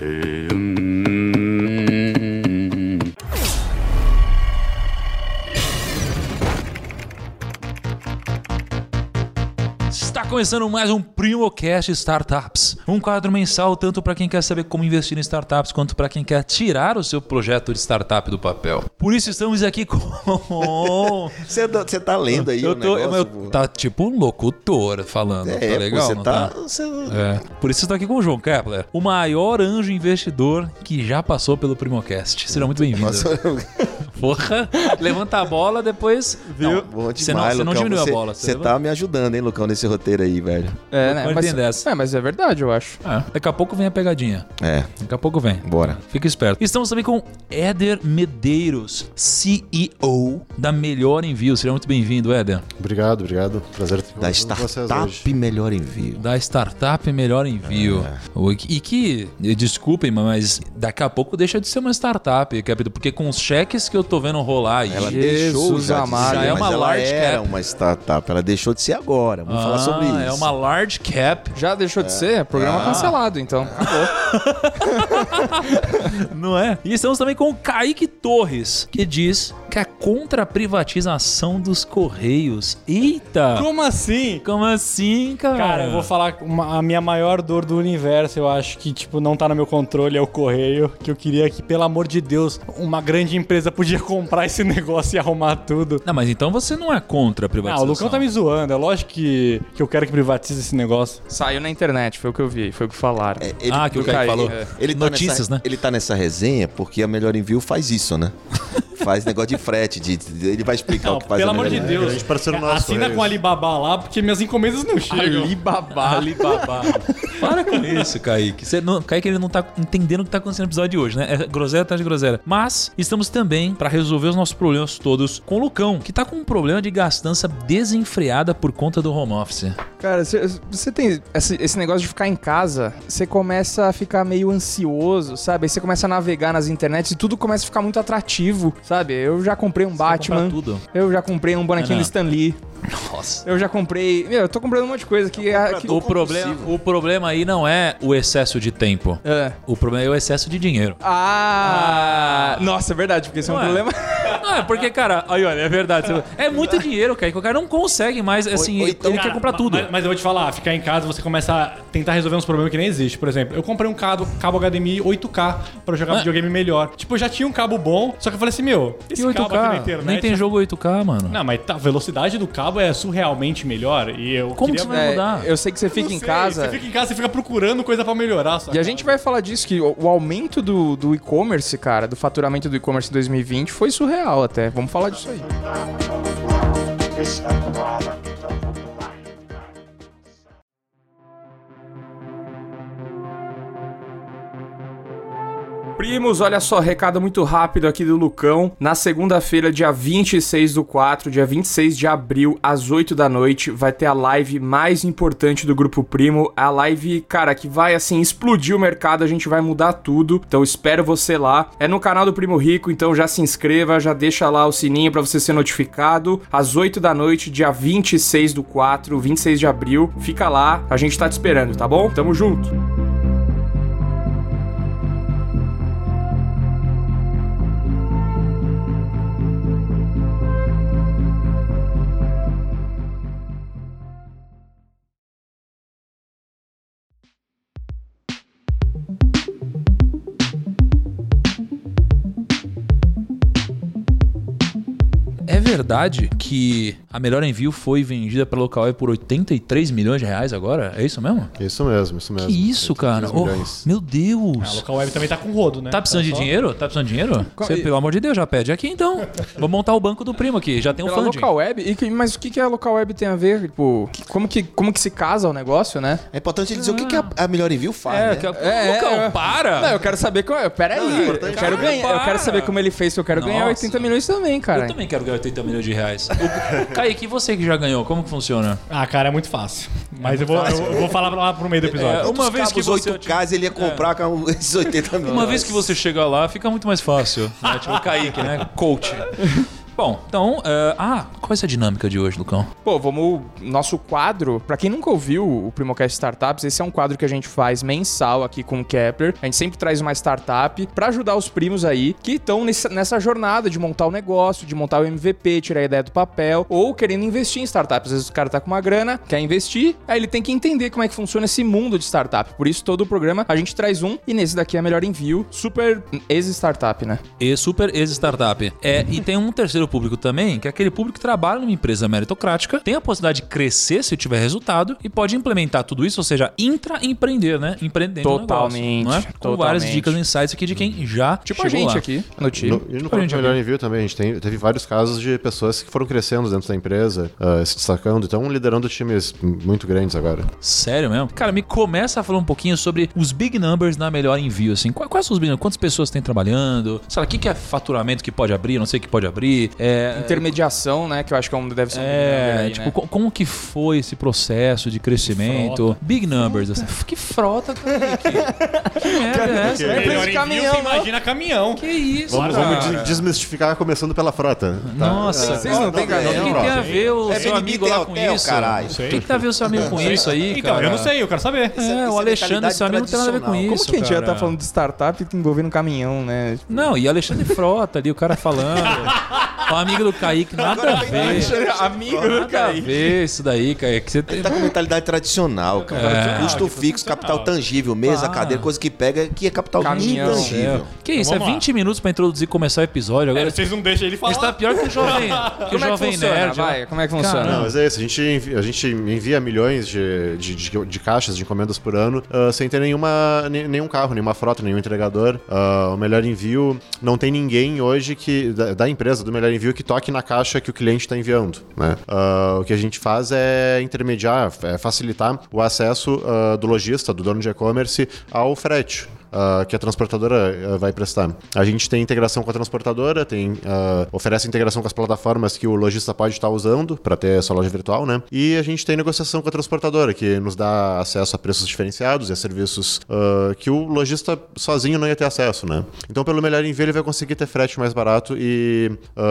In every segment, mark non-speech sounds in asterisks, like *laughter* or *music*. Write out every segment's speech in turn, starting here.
Está começando mais um PrimoCast Startups, um quadro mensal tanto para quem quer saber como investir em startups quanto para quem quer tirar o seu projeto de startup do papel. Por isso estamos aqui com *laughs* Você tá- tá lendo aí eu o tô, negócio? eu- tá tipo um locutor falando, é, tá legal? Você tá... tá? você- É. Por isso estou aqui com o João Kepler, o maior anjo investidor que já passou pelo Primocast. Seja muito bem-vindo. Porra, levanta a bola, depois. Viu? bom demais, Você não, você não diminuiu Você- a bola. Você levanta- tá me ajudando, hein, Lucão, nesse roteiro aí, velho. É, né? Mas, dessa. é, mas é verdade, eu acho. É, daqui a pouco vem a pegadinha. É, Daqui a pouco vem. bora. Fica esperto. Estamos também com Éder Medeiros, CEO da Melhor Envio. Seja muito bem-vindo, Éder. Obrigado, obrigado. Prazer ter Da com vocês hoje. Startup Melhor Envio. Da startup Melhor Envio. O- E que, desculpem, mas daqui a pouco deixa de ser uma startup, Capito, porque com os cheques que eu tô vendo rolar aí. Ela Jesus deixou já de amado. ser, Já é mas uma ela large era cap. uma startup. Ela deixou de ser agora. Vamos falar sobre isso. Ah, É uma large cap. Já deixou de ser? Programa Ah. cancelado, então. *laughs* Não é? E estamos também com o Kaique Torres, que diz que é contra a privatização dos Correios. Eita! Como assim? Como assim, cara? Cara, eu vou falar uma- a minha maior dor do universo, eu acho que, tipo, não tá no meu controle, é o correio. Que eu queria que, pelo amor de Deus, uma grande empresa podia comprar esse negócio e arrumar tudo. Não, mas então você não é contra a Ah, privatização. o Lucão tá me zoando. É lógico que, que eu quero que privatize esse negócio. Saiu na internet, foi o que eu vi, foi o que falaram. É, ele- Ah, que o Kaique, falou. é. Ele tá Notícias, nessa, né? Ele tá nessa resenha porque a Melhor Envio faz isso, né? *laughs* faz negócio de frete. De, de- ele vai explicar Não, o que faz pelo a amor de. Deus. parceiro nosso, Assina com Alibaba lá, porque minhas encomendas não chegam. Alibaba. Alibaba. *laughs* Para com isso, Kaique. Você não, Kaique ele não tá entendendo o que tá acontecendo no episódio de hoje, né? É groselha atrás de groselha. Mas estamos também para resolver os nossos problemas todos com o Lucão, que tá com um problema de gastança desenfreada por conta do home office. Cara, você tem esse, esse negócio de ficar em casa, você começa a ficar meio ansioso, sabe? Aí você começa a navegar nas internets e tudo começa a ficar muito atrativo, sabe? Eu já comprei um Comprar Batman, tudo. eu já comprei um bonequinho Não, do Stan Lee, Nossa. eu já comprei... Meu, eu tô comprando um monte de coisa que... que O problema, o problema aí não é o excesso de tempo. É. O problema é o excesso de dinheiro. Ah, Nossa, é verdade, porque esse é um é? problema. *laughs* Não, é porque, cara, aí olha, é verdade. Você- *laughs* É muito dinheiro, Kaique. O cara não consegue mais, assim, ou então- ele quer Cara, comprar ma- tudo. Mas, mas eu vou te falar, ficar em casa você começa a tentar resolver uns problemas que nem existem. Por exemplo, eu comprei um cabo, cabo HDMI 8K pra jogar Ah. videogame melhor. Tipo, eu já tinha um cabo bom, só que eu falei assim, meu, esse E 8K? cabo aqui na internet... Nem tem jogo 8K, mano. Não, mas tá, a velocidade do cabo é surrealmente melhor. E eu Como queria... que você vai É, mudar? eu sei que você fica em sei, casa... Você fica em casa, você fica procurando coisa pra melhorar. E a gente vai falar disso, que o, o aumento do, do e-commerce, cara, do faturamento do e-commerce em 2020 foi surreal até. Vamos falar disso aí. Primos, olha só, recado muito rápido aqui do Lucão. Na segunda-feira, dia 26 do 4, dia 26 de abril, às 8 da noite, vai ter a live mais importante do Grupo Primo. A live, cara, que vai assim explodir o mercado, a gente vai mudar tudo. Então espero você lá. É no canal do Primo Rico, então já se inscreva, já deixa lá o sininho pra você ser notificado. Às 8 da noite, dia 26 do 4, 26 de abril. Fica lá, a gente tá te esperando, tá bom? Tamo junto. Verdade que a Melhor Envio foi vendida pela Localweb por 83 milhões de reais agora? É isso mesmo? Isso mesmo, isso mesmo. Que isso, cara? 83 Oh, meu A Deus! local web também tá com rodo, né? Tá precisando de só- dinheiro? Tá precisando de dinheiro? Você, pelo amor de Deus, já pede aqui então. Vou montar o banco do primo aqui, já tem um Pela funding. local web? E que- mas o que, que a local web tem a ver? Tipo, como que, como que se casa o negócio, né? É importante ele dizer o que, que a, a Melhor Envio faz, É, né? que, É, Lucão, é. para! Não, eu quero saber como. Pera aí. Não, é eu, quero ganhar, eu quero saber como ele fez, que eu quero ganhar Nossa. 80 milhões também, cara. Eu também quero ganhar 80 milhões de reais. O, Kaique, e você que já ganhou, como que funciona? Ah, cara, é muito fácil. Mas eu, vou, eu, eu vou falar lá pro meio do episódio. É, uma vez que você- 8K ele ia comprar com esses 80 milhões. Uma vez que você chega lá, fica muito mais fácil. Né? Tipo o Kaique, né? Coach. Bom, então, é, ah, qual vai ser a dinâmica de hoje, Lucão? Pô, vamos. Nosso quadro, pra quem nunca ouviu o Primocast Startups, esse é um quadro que a gente faz mensal aqui com o Kepler. A gente sempre traz uma startup pra ajudar os primos aí que estão nessa, nessa jornada de montar o negócio, de montar o MVP, tirar a ideia do papel, ou querendo investir em startups. Às vezes o cara tá com uma grana, quer investir, aí ele tem que entender como é que funciona esse mundo de startup. Por isso, todo o programa a gente traz um, e nesse daqui é melhor envio. Super ex-startup, né? E super ex-startup. É, e tem um terceiro público também, que é aquele público que trabalha numa empresa meritocrática, tem a possibilidade de crescer se tiver resultado e pode implementar tudo isso, ou seja, intraempreender, né? Empreender no Totalmente, negócio, não é? Com várias totalmente. dicas e insights aqui de quem já Tipo a gente lá. aqui no time. No, e no próprio Melhor Envio também, a gente tem, teve vários casos de pessoas que foram crescendo dentro da empresa, ah, se destacando, então liderando times muito grandes agora. Sério mesmo? Cara, me começa a falar um pouquinho sobre os big numbers na melhor envio, assim. Quais, quais são os big numbers? Quantas pessoas tem trabalhando? Sei lá, o que, que é faturamento que pode abrir? Não sei o que pode abrir. É, Intermediação, né? Que eu acho que é um, deve ser um É, aí, tipo, né? co- como que foi esse processo de crescimento? Big numbers, assim. Que frota, cara. *laughs* Que, que merda é essa? É caminhão, você imagina caminhão. Que isso, Vamos, cara? vamos de- desmistificar começando pela frota. tá? Nossa, Vocês não têm O que, tem a ver o É seu BNB amigo lá tem com isso? O que, tem a ver o seu amigo com isso aí, Então, cara? eu não sei, eu quero saber. É- É, o é Alexandre, seu amigo, não tem nada a ver com isso. Como que a gente já tá falando de startup envolvendo um caminhão, né? Não, e Alexandre Frota ali, o cara falando. *laughs* o amigo do Kaique, nada a ver. Amigo do Nada a ver isso daí, Kaique. Você tem... Tá com mentalidade tradicional, cara. É. Custo fixo, capital tangível, mesa, Ah. cadeira, coisa que pega que é capital Caminhão. intangível. Que isso, Então é vamos lá. 20 minutos pra introduzir e começar o episódio. Agora Vocês não deixam ele falar. está pior que o jovem, *laughs* que o Como é que jovem funciona? nerd. né? Vai, como é que funciona? Não, mas é isso. A gente envia, a gente envia milhões de, de, de- de caixas, de encomendas por ano, ah, sem ter nenhuma, ne- nenhum carro, nenhuma frota, nenhum entregador. Ah, o Melhor Envio, não tem ninguém hoje que da, da empresa, do Melhor Envio, que toque na caixa que o cliente está enviando. Né? Ah, o que a gente faz é intermediar, é facilitar o acesso ah, do lojista, do dono de e-commerce, ao frete. Ah, que a transportadora ah, vai prestar. A gente tem integração com a transportadora, tem ah, oferece integração com as plataformas que o lojista pode estar usando para ter sua loja virtual, né? E a gente tem negociação com a transportadora, que nos dá acesso a preços diferenciados e a serviços que o lojista sozinho não ia ter acesso, né? Então, pelo melhor envio, ele vai conseguir ter frete mais barato e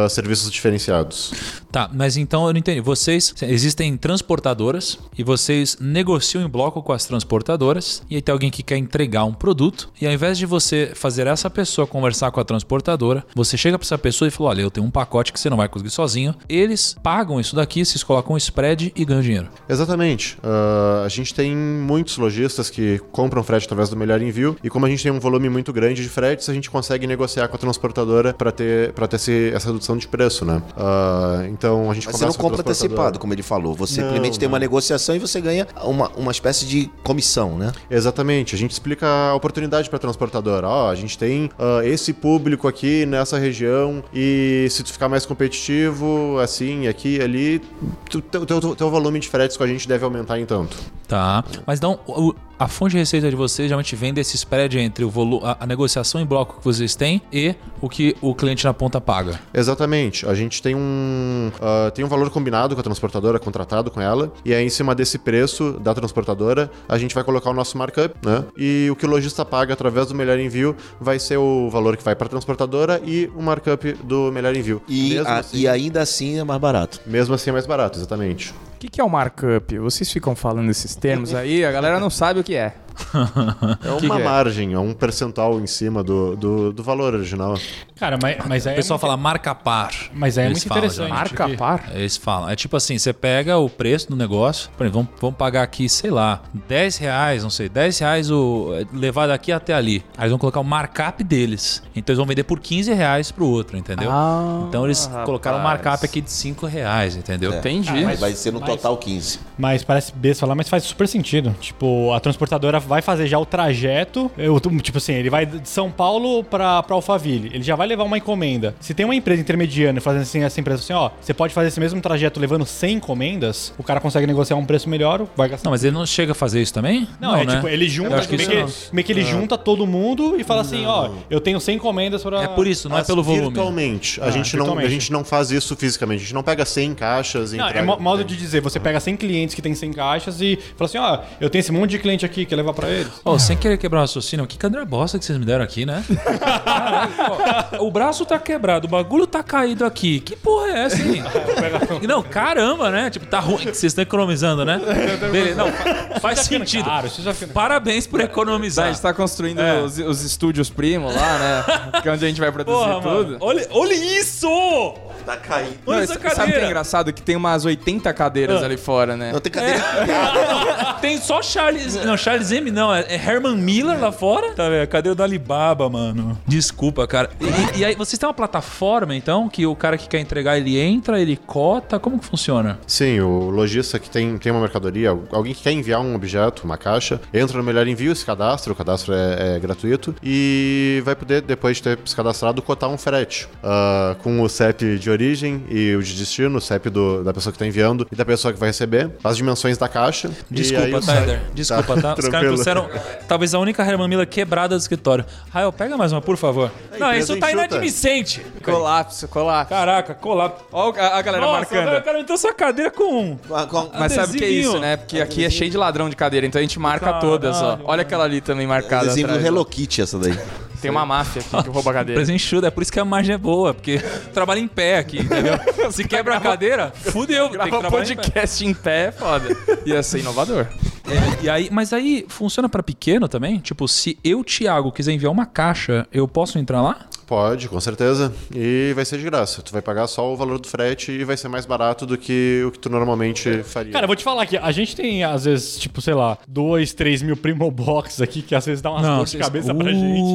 serviços diferenciados. Tá, mas então eu não entendi. Vocês, existem transportadoras e vocês negociam em bloco com as transportadoras e aí tem alguém que quer entregar um produto e ao invés de você fazer essa pessoa conversar com a transportadora, você chega pra essa pessoa e fala, olha, eu tenho um pacote que você não vai conseguir sozinho. Eles pagam isso daqui, vocês colocam um spread e ganham dinheiro. Exatamente. Ah, a gente tem muitos lojistas que compram frete através do melhor envio e como a gente tem um volume muito grande de fretes, a gente consegue negociar com a transportadora para ter, pra ter esse- essa redução de preço, né? Ah, então a gente Mas você não com compra antecipado, como ele falou. Você Não, simplesmente tem não. uma negociação e você ganha uma, uma espécie de comissão, né? Exatamente. A gente explica a oportunidade para transportadora. Ó, a gente tem ah, esse público aqui nessa região e se tu ficar mais competitivo, assim, aqui ali, tu- teu, teu, teu volume de fretes com a gente deve aumentar em tanto. Tá. Mas então, o- a fonte de receita de vocês geralmente vem desse spread entre o volu a, a negociação em bloco que vocês têm e o que o cliente na ponta paga. Exatamente. A gente tem um, ah, tem um valor combinado com a transportadora, contratado com ela, e aí em cima desse preço da transportadora, a gente vai colocar o nosso markup, né? E o que o lojista paga através do melhor envio vai ser o valor que vai para a transportadora e o markup do melhor envio. E, a- assim, e ainda assim é mais barato. mesmo assim é mais barato, exatamente. O que, que é o markup? Vocês ficam falando esses termos aí, a galera não sabe o que é. *laughs* É uma que é? margem, é um percentual em cima do, do, do valor original. Cara, mas, mas aí O pessoal é fala marca par. Mas aí é Eles muito falam, interessante. Marca que- par? Eles falam. É tipo assim, você pega o preço do negócio, por exemplo, vamos, vamos pagar aqui, sei lá, 10 reais, não sei, 10 reais o, levar daqui até ali. Aí eles vão colocar o markup deles. Então eles vão vender por 15 reais pro outro, entendeu? Ah, então eles colocaram um rapaz. markup aqui de 5 reais, entendeu? Entendi. Aí vai ser no Mas- total 15. Mas parece besta falar, mas faz super sentido. Tipo, a transportadora vai fazer já o trajeto. Eu, tipo assim, ele vai de São Paulo pra, pra Alphaville. Ele já vai levar uma encomenda. Se tem uma empresa intermediana fazendo assim, essa empresa assim, ó, você pode fazer esse mesmo trajeto levando 100 encomendas, o cara consegue negociar um preço melhor, vai gastar. Não, mas ele não chega a fazer isso também? Não, é né? tipo, ele junta, acho que meio, que, meio que ele junta todo mundo e fala assim, ó, eu tenho 100 encomendas pra... É por isso, não é pelo volume. Virtualmente. A, Ah, gente não, a virtualmente. gente não faz isso fisicamente. A gente não pega 100 caixas e Não, é entrega. mo- modo de dizer, você pega 100 clientes que tem 100 caixas e fala assim, ó, eu tenho esse monte de cliente aqui, quer levar pra eles? Ô, sem querer quebrar o raciocínio, que cadeira bosta que vocês me deram aqui, né? Caralho. Cara, o braço tá quebrado, o bagulho tá caído aqui. Que porra é essa, hein? não, caramba, né? Tipo, tá ruim. Vocês estão economizando, né? Beleza, não, fa- faz sentido. Parabéns por A economizar. gente tá construindo É. os, os estúdios primo lá, né? Que é onde a gente vai produzir Porra, tudo. mano. Olha, olha isso! Tá caindo. Olha Não, essa sabe o que é cadeira. engraçado? Que tem umas 80 cadeiras Ah. ali fora, né? Não tem cadeira. Tem só Charles. Não, Charles M não. É Herman Miller lá fora. Tá vendo? Cadê o do Alibaba, mano? Desculpa, cara. E, e- aí, vocês têm uma plataforma, então, que o cara que quer entregar, ele entra, ele cota? Como que funciona? Sim, o lojista que tem, tem uma mercadoria, alguém que quer enviar um objeto, uma caixa, entra no Melhor Envio, se cadastra, o cadastro é, é gratuito, e vai poder, depois de ter se cadastrado, cotar um frete. ah, com o CEP de origem e o de destino, o CEP do- da pessoa que está enviando e da pessoa que vai receber, as dimensões da caixa. e aí *laughs* Desculpa, tá? Desculpa, tá? Os caras. Trouxeram talvez a única Herman Miller quebrada do escritório. Rael, pega mais uma, por favor. Não, empresa isso tá enxuta. inadmissente. Colapso, colapso. Caraca, colapso. Ó a, galera Nossa, marcando. o cara meteu essa cadeira com... Mas sabe o que é isso, né? Porque aqui é cheio de ladrão de cadeira, então a gente marca Caralho, todas, ó. Olha aquela ali também marcada Adesivo do atrás. Hello. Kitty essa daí. Tem uma máfia aqui que rouba a cadeira. Presente enxuta, é por isso que a margem é boa, porque *laughs* trabalha em pé aqui, entendeu? *laughs* Se quebra a cadeira, fudeu, tem que trabalhar em pé. podcast em pé é foda. Ia ser inovador. É, e aí, mas aí funciona pra pequeno também? Tipo, se eu, Thiago, quiser enviar uma caixa, eu posso entrar lá? Pode, com certeza. E vai ser de graça. Tu vai pagar só o valor do frete e vai ser mais barato do que o que tu normalmente faria. Cara, eu vou te falar que a gente tem, às vezes, tipo, sei lá, dois, três mil Primo Box aqui, que às vezes dá umas dor de cabeça pra gente.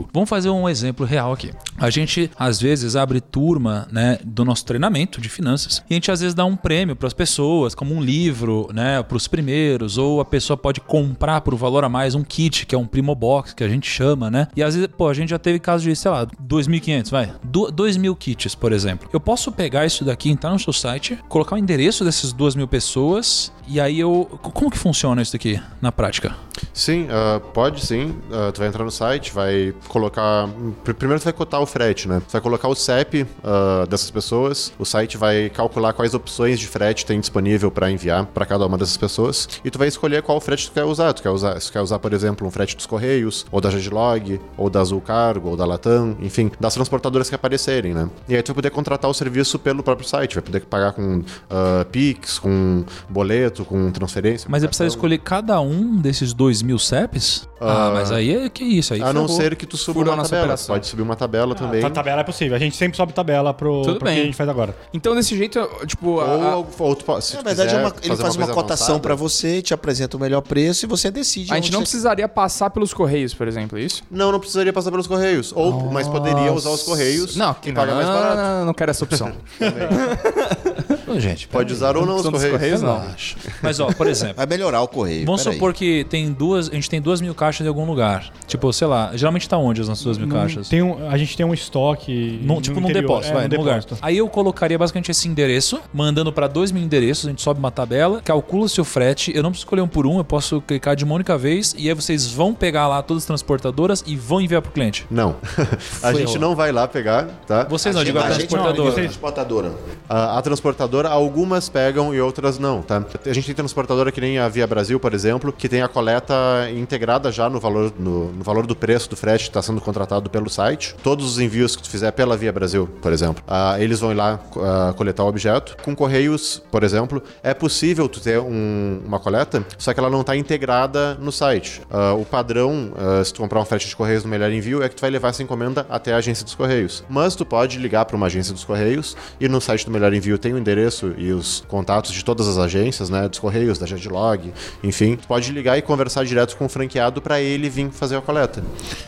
Uh, Vamos fazer um exemplo real aqui. A gente, às vezes, abre turma, né, do nosso treinamento de finanças. E a gente, às vezes, dá um prêmio para as pessoas, como um livro, né, para os primeiros. Ou a pessoa pode comprar por valor a mais um kit, que é um Primo Box, que a gente chama, né? E às vezes, pô, a gente já teve caso de, sei lá, 2.500, vai. 2.000 kits, por exemplo. Eu posso pegar isso daqui, entrar no seu site, colocar o endereço dessas 2.000 pessoas. E aí eu. Como que funciona isso daqui na prática? Sim, ah, pode sim. Ah, tu vai entrar no site, vai colocar. pr- Primeiro tu vai cotar o frete, né? Tu vai colocar o CEP ah, dessas pessoas. O site vai calcular quais opções de frete tem disponível para enviar para cada uma dessas pessoas. E tu vai escolher qual frete tu quer usar. Tu quer usar, se tu quer usar, por exemplo, um frete dos Correios, ou da Jadlog, ou da Azul Cargo, ou da Latam, enfim, das transportadoras que aparecerem, né? E aí tu vai poder contratar o serviço pelo próprio site. Vai poder pagar com ah, Pix, com boleto, com transferência. Mas com eu preciso escolher cada um desses dois mil CEPs? Ah, Ah, mas aí é que isso aí. A não ser que tu suba Furou uma nossa tabela. operação. Pode subir uma tabela também. A tabela é possível. A gente sempre sobe tabela pro, Tudo pro bem. que a gente faz agora. Então, desse jeito, tipo, a- a- Ou, ou tu pode, se Na tu verdade, é uma- ele faz uma, coisa cotação avançada- pra você, te apresenta o melhor preço e você decide. a gente não você- precisaria passar pelos correios, por exemplo, é isso? Não, não precisaria passar pelos correios. Ou, mas poderia usar os correios Não, e que não, mais não, barato. não, não, não quero essa opção. *laughs* Ô, gente, Pode usar ou não os correios. correios, não. Relaxa. *laughs* Mas ó, por exemplo. Vai melhorar o correio. Vamos supor que tem duas, a gente tem duas mil caixas em algum lugar. Tipo, sei lá, geralmente tá onde as nossas duas mil caixas? Tem um, a gente tem um estoque. Num, no tipo num depósito, É, vai, num lugar. Aí eu colocaria basicamente esse endereço, mandando pra dois mil endereços, a gente sobe uma tabela, calcula seu frete, eu não preciso escolher um por um, eu posso clicar de uma única vez, e aí vocês vão pegar lá todas as transportadoras e vão enviar pro cliente. Não. *laughs* a gente não vai lá pegar, tá? Vocês não, A digo a gente- transportadora. não, a transportadora. A, a transportadora, algumas pegam e outras não, tá? A gente tem transportadora que nem a Via Brasil, por exemplo, que tem a coleta integrada já no valor, no, no valor do preço do frete que está sendo contratado pelo site. Todos os envios que tu fizer pela Via Brasil, por exemplo, ah, eles vão ir lá ah, coletar o objeto. Com Correios, por exemplo, é possível tu ter um- uma coleta, só que ela não está integrada no site. Ah, o padrão, se tu comprar um frete de Correios no Melhor Envio, é que tu vai levar essa encomenda até a agência dos Correios. Mas tu pode ligar para uma agência dos Correios e no site do Melhor Envio tem o endereço e os contatos de todas as agências, né, dos Correios, da Jetlog, enfim. Tu pode ligar e conversar direto com o franqueado para ele vir fazer a coleta.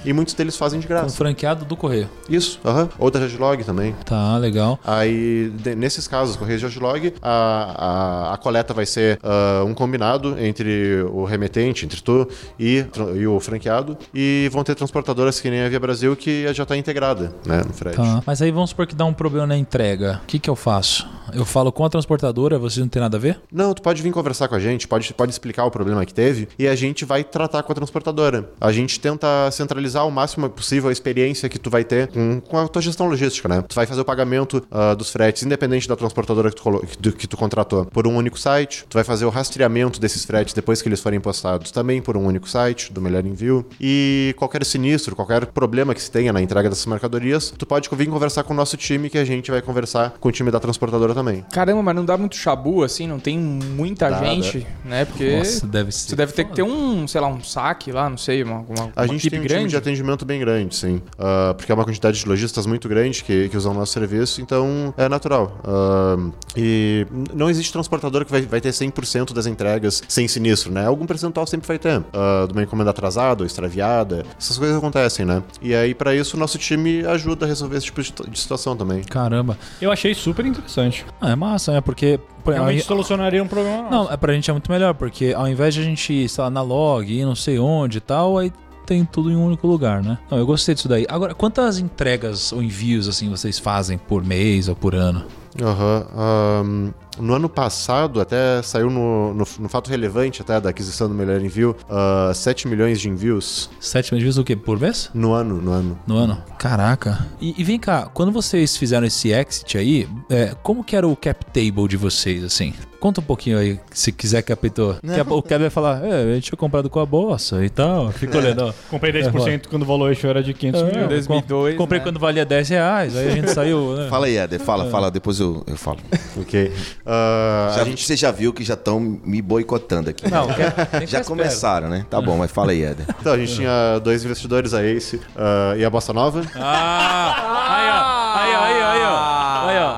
E muitos deles fazem de Um graça. franqueado do correio. Isso, aham. Ou da Jetlog também. Tá, legal. Aí, de- nesses casos, Correios de Jetlog, a, a, a coleta vai ser ah, um combinado entre o remetente, entre tu e, e o franqueado, e vão ter transportadoras que nem a Via Brasil que já está integrada, né, no frete. Tá. Mas aí vamos supor que dá um problema na entrega. O que que eu faço? Eu falo falo com a transportadora, vocês não tem nada a ver? Não, tu pode vir conversar com a gente, pode, pode explicar o problema que teve e a gente vai tratar com a transportadora. A gente tenta centralizar o máximo possível a experiência que tu vai ter com, com a tua gestão logística, né? Tu vai fazer o pagamento ah, dos fretes, independente da transportadora que tu, que, que tu contratou, por um único site. Tu vai fazer o rastreamento desses fretes depois que eles forem postados também por um único site, do Melhor Envio. E qualquer sinistro, qualquer problema que se tenha na entrega dessas mercadorias, tu pode vir conversar com o nosso time que a gente vai conversar com o time da transportadora também. Caramba, mas não dá muito chabu assim, não tem muita Dá, gente, né? Porque Nossa, deve ser. você deve ter que ter um, sei lá, um saque lá, não sei, uma, uma, A uma gente equipe tem um time grande. de atendimento bem grande, sim. Ah, porque é uma quantidade de lojistas muito grande que, que usam o nosso serviço, então é natural. Ah, e não existe transportador que vai, vai ter 100% das entregas sem sinistro, né? Algum percentual sempre vai ter. Ah, de uma encomenda atrasada ou extraviada. Essas coisas acontecem, né? E aí, pra isso, o nosso time ajuda a resolver esse tipo de situ- de situação também. Caramba. Eu achei super interessante. Ah, é massa, né? Porque. por- Realmente ao- solucionaria um problema nosso. Não, é pra gente é muito melhor, porque ao invés de a gente, sei lá, na log, ir não sei onde e tal, aí tem tudo em um único lugar, né? Não, eu gostei disso daí. Agora, quantas entregas ou envios, assim, vocês fazem por mês ou por ano? Aham. Ahn, no ano passado, até saiu no, no, no fato relevante até da aquisição do Melhor Envio, ah, 7 milhões de envios Sete envios o quê? Por mês? no ano, no ano. No ano? Caraca. E, e vem cá, quando vocês fizeram esse exit aí, é, como que era o cap table de vocês, assim? Conta um pouquinho aí, se quiser, a- O Cap vai falar, é, a gente tinha comprado com a bolsa e tal. Fica *laughs* olhando, ó. Comprei 10% quando o valor eixo era de 500 É, milhões. 2002, Comprei né? quando valia 10 reais, aí a gente saiu, né? Fala aí, Éder, fala, fala, depois eu, eu falo. *laughs* Ok. Ah, Já, a gente Você já viu que já estão me boicotando aqui. Não, quer, tem que já começaram, né? Tá bom, mas fala aí, Éder. Então, a gente tinha dois investidores, a Ace ah, e a Bossa Nova. Ah! Aí, ó. Aí, ó, aí, ó, aí, ó. Aí, ó.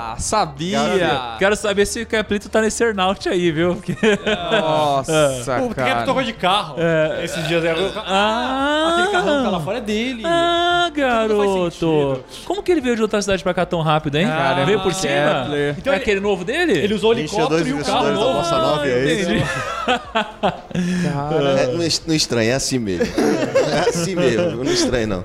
Ah, sabia! Quero saber se o Caplito tá nesse earnout aí, viu? Porque- Nossa, *laughs* O Cap cara. tocou de carro. Esses dias. É, Ah! Aquele carrão que tá lá fora é dele. Ah, garoto! Como que ele veio de outra cidade pra cá tão rápido, hein? Caramba, veio por cima? Kepler. Então é aquele novo dele? Ele usou o helicóptero dois e o carro investidores da novo. Bossa Nova e a Ace. entendi. É, não, não estranha, é assim mesmo. É assim mesmo, não estranha não.